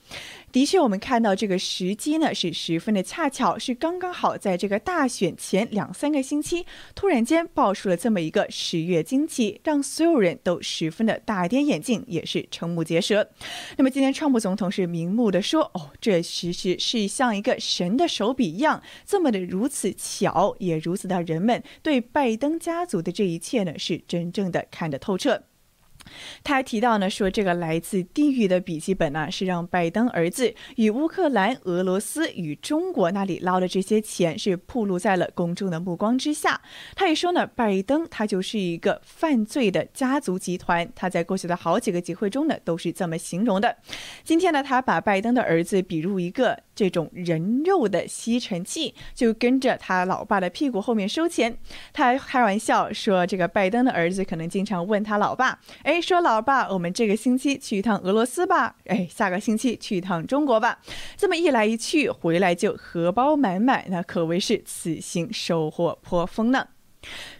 的确，我们看到这个时机呢是十分的恰巧，是刚刚好在这个大选前两三个星期，突然间爆出了这么一个十月惊奇，让所有人都十分的大跌眼镜，也是瞠目结舌。那么今天，川普总统是明目的说：“哦，这其实是像一个神的手笔一样，这么的如此巧，也如此的人们对拜登家族的这一切呢，是真正的看得透彻。”他还提到呢，说这个来自地狱的笔记本呢，是让拜登儿子与乌克兰、俄罗斯与中国那里捞的这些钱，是暴露在了公众的目光之下。他也说呢，拜登他就是一个犯罪的家族集团。他在过去的好几个集会中呢，都是这么形容的。今天呢，他把拜登的儿子比入一个。这种人肉的吸尘器就跟着他老爸的屁股后面收钱。他还开玩笑说，这个拜登的儿子可能经常问他老爸：“哎，说老爸，我们这个星期去一趟俄罗斯吧？哎，下个星期去一趟中国吧？”这么一来一去，回来就荷包满满，那可谓是此行收获颇丰呢。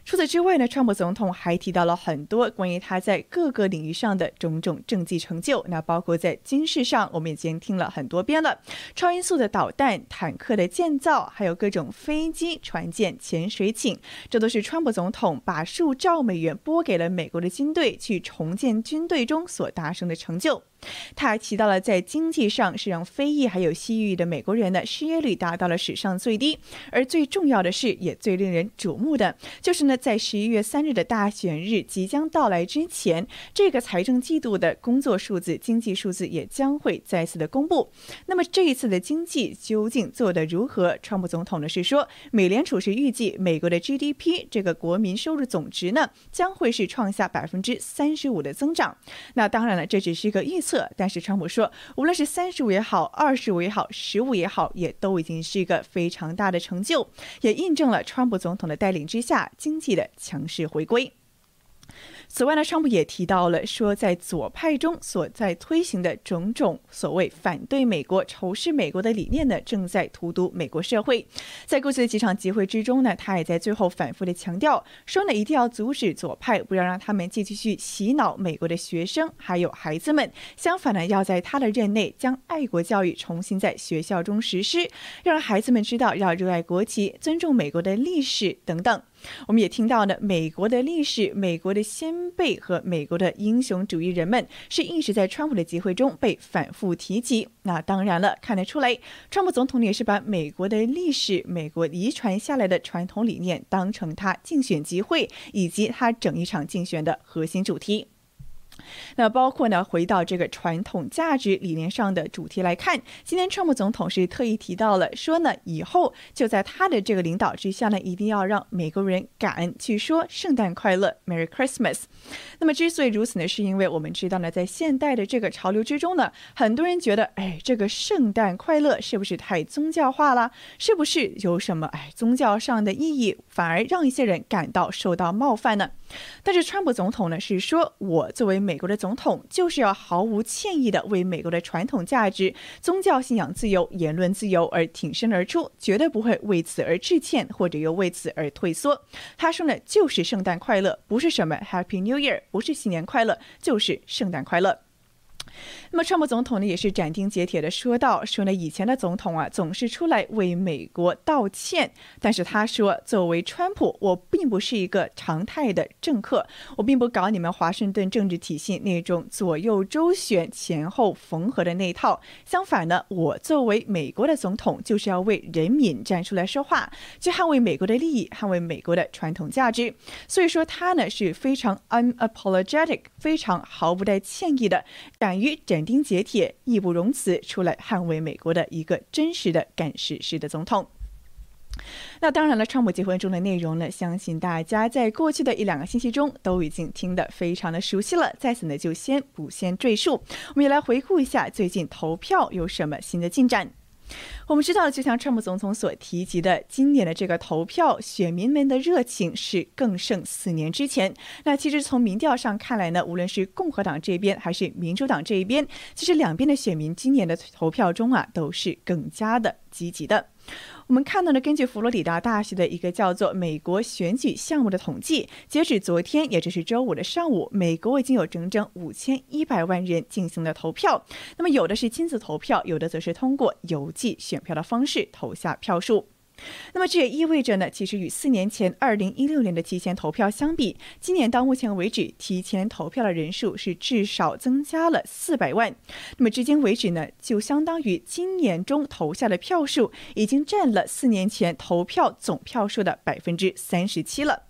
除此之外呢，川普总统还提到了很多关于他在各个领域上的种种政绩成就。那包括在军事上，我们已经听了很多遍了，超音速的导弹、坦克的建造，还有各种飞机、船舰、潜水艇，这都是川普总统把数兆美元拨给了美国的军队去重建军队中所达成的成就。他还提到了，在经济上是让非裔还有西裔的美国人的失业率达到了史上最低，而最重要的是，也最令人瞩目的，就是呢，在十一月三日的大选日即将到来之前，这个财政季度的工作数字、经济数字也将会再次的公布。那么这一次的经济究竟做得如何？川普总统呢是说，美联储是预计美国的 GDP 这个国民收入总值呢将会是创下百分之三十五的增长。那当然了，这只是一个预测。但是川普说，无论是三十五也好，二十五也好，十五也好，也都已经是一个非常大的成就，也印证了川普总统的带领之下经济的强势回归。此外呢，川普也提到了说，在左派中所在推行的种种所谓反对美国、仇视美国的理念呢，正在荼毒美国社会。在过去的几场集会之中呢，他也在最后反复的强调说呢，一定要阻止左派，不要让他们继续去洗脑美国的学生还有孩子们。相反呢，要在他的任内将爱国教育重新在学校中实施，让孩子们知道要热爱国旗、尊重美国的历史等等。我们也听到呢，美国的历史、美国的先辈和美国的英雄主义人们是一直在川普的集会中被反复提及。那当然了，看得出来，川普总统也是把美国的历史、美国遗传下来的传统理念当成他竞选集会以及他整一场竞选的核心主题。那包括呢，回到这个传统价值理念上的主题来看，今天川普总统是特意提到了，说呢，以后就在他的这个领导之下呢，一定要让美国人敢去说圣诞快乐，Merry Christmas。那么之所以如此呢，是因为我们知道呢，在现代的这个潮流之中呢，很多人觉得，哎，这个圣诞快乐是不是太宗教化了？是不是有什么哎宗教上的意义，反而让一些人感到受到冒犯呢？但是川普总统呢是说，我作为美美国的总统，就是要毫无歉意的为美国的传统价值、宗教信仰自由、言论自由而挺身而出，绝对不会为此而致歉，或者又为此而退缩。他说呢，就是圣诞快乐，不是什么 Happy New Year，不是新年快乐，就是圣诞快乐。那么，川普总统呢也是斩钉截铁的说道：“说呢，以前的总统啊总是出来为美国道歉，但是他说，作为川普，我并不是一个常态的政客，我并不搞你们华盛顿政治体系那种左右周旋、前后缝合的那一套。相反呢，我作为美国的总统，就是要为人民站出来说话，去捍卫美国的利益，捍卫美国的传统价值。所以说，他呢是非常 unapologetic，非常毫不带歉意的，敢于。”斩钉截铁、义不容辞出来捍卫美国的一个真实的干事式的总统。那当然了，川普结婚中的内容呢，相信大家在过去的一两个星期中都已经听得非常的熟悉了，在此呢就先不先赘述。我们也来回顾一下最近投票有什么新的进展。我们知道，就像川普总统所提及的，今年的这个投票，选民们的热情是更胜四年之前。那其实从民调上看来呢，无论是共和党这边还是民主党这一边，其实两边的选民今年的投票中啊，都是更加的积极的。我们看到呢，根据佛罗里达大学的一个叫做“美国选举项目”的统计，截止昨天，也就是周五的上午，美国已经有整整五千一百万人进行了投票。那么，有的是亲自投票，有的则是通过邮寄选票的方式投下票数。那么这也意味着呢，其实与四年前二零一六年的提前投票相比，今年到目前为止，提前投票的人数是至少增加了四百万。那么至今为止呢，就相当于今年中投下的票数已经占了四年前投票总票数的百分之三十七了。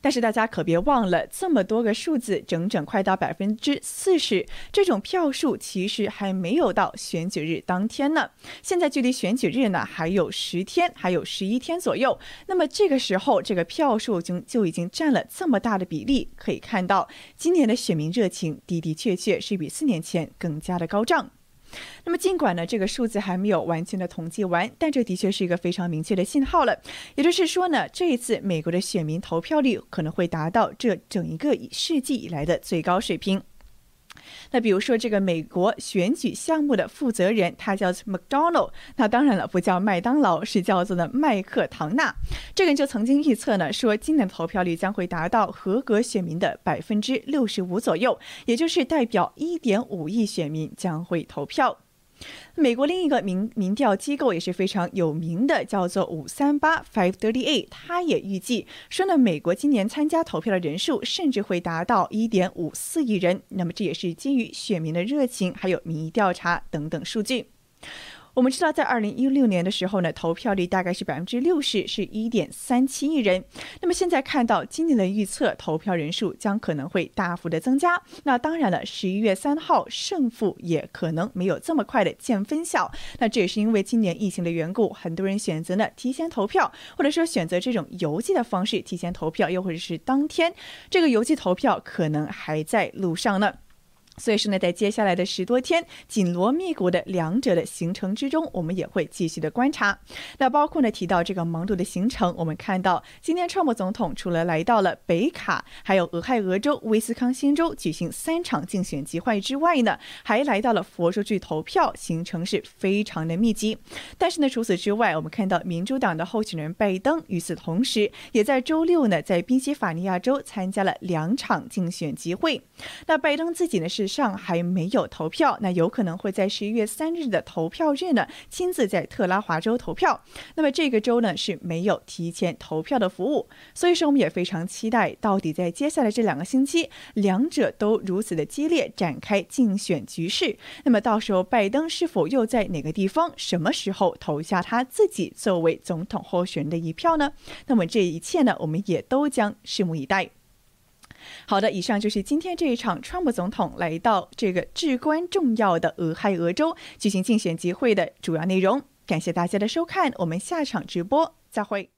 但是大家可别忘了，这么多个数字，整整快到百分之四十，这种票数其实还没有到选举日当天呢。现在距离选举日呢还有十天，还有十一天左右。那么这个时候，这个票数就就已经占了这么大的比例，可以看到今年的选民热情的的确确是比四年前更加的高涨。那么，尽管呢这个数字还没有完全的统计完，但这的确是一个非常明确的信号了。也就是说呢，这一次美国的选民投票率可能会达到这整一个世纪以来的最高水平。那比如说，这个美国选举项目的负责人，他叫 McDonald，那当然了，不叫麦当劳，是叫做呢麦克唐纳。这个人就曾经预测呢，说今年的投票率将会达到合格选民的百分之六十五左右，也就是代表一点五亿选民将会投票。美国另一个民民调机构也是非常有名的，叫做五三八 Five Thirty Eight，他也预计说呢，美国今年参加投票的人数甚至会达到一点五四亿人。那么这也是基于选民的热情，还有民意调查等等数据。我们知道，在二零一六年的时候呢，投票率大概是百分之六十，是一点三七亿人。那么现在看到今年的预测，投票人数将可能会大幅的增加。那当然了，十一月三号胜负也可能没有这么快的见分晓。那这也是因为今年疫情的缘故，很多人选择呢提前投票，或者说选择这种邮寄的方式提前投票，又或者是当天这个邮寄投票可能还在路上呢。所以说呢，在接下来的十多天紧锣密鼓的两者的行程之中，我们也会继续的观察。那包括呢提到这个忙碌的行程，我们看到今天川普总统除了来到了北卡，还有俄亥俄州、威斯康星州举行三场竞选集会之外呢，还来到了佛州去投票，行程是非常的密集。但是呢，除此之外，我们看到民主党的候选人拜登与此同时，也在周六呢在宾夕法尼亚州参加了两场竞选集会。那拜登自己呢是。上还没有投票，那有可能会在十一月三日的投票日呢，亲自在特拉华州投票。那么这个州呢是没有提前投票的服务，所以说我们也非常期待，到底在接下来这两个星期，两者都如此的激烈展开竞选局势。那么到时候拜登是否又在哪个地方、什么时候投下他自己作为总统候选人的一票呢？那么这一切呢，我们也都将拭目以待。好的，以上就是今天这一场川普总统来到这个至关重要的俄亥俄州举行竞选集会的主要内容。感谢大家的收看，我们下场直播再会。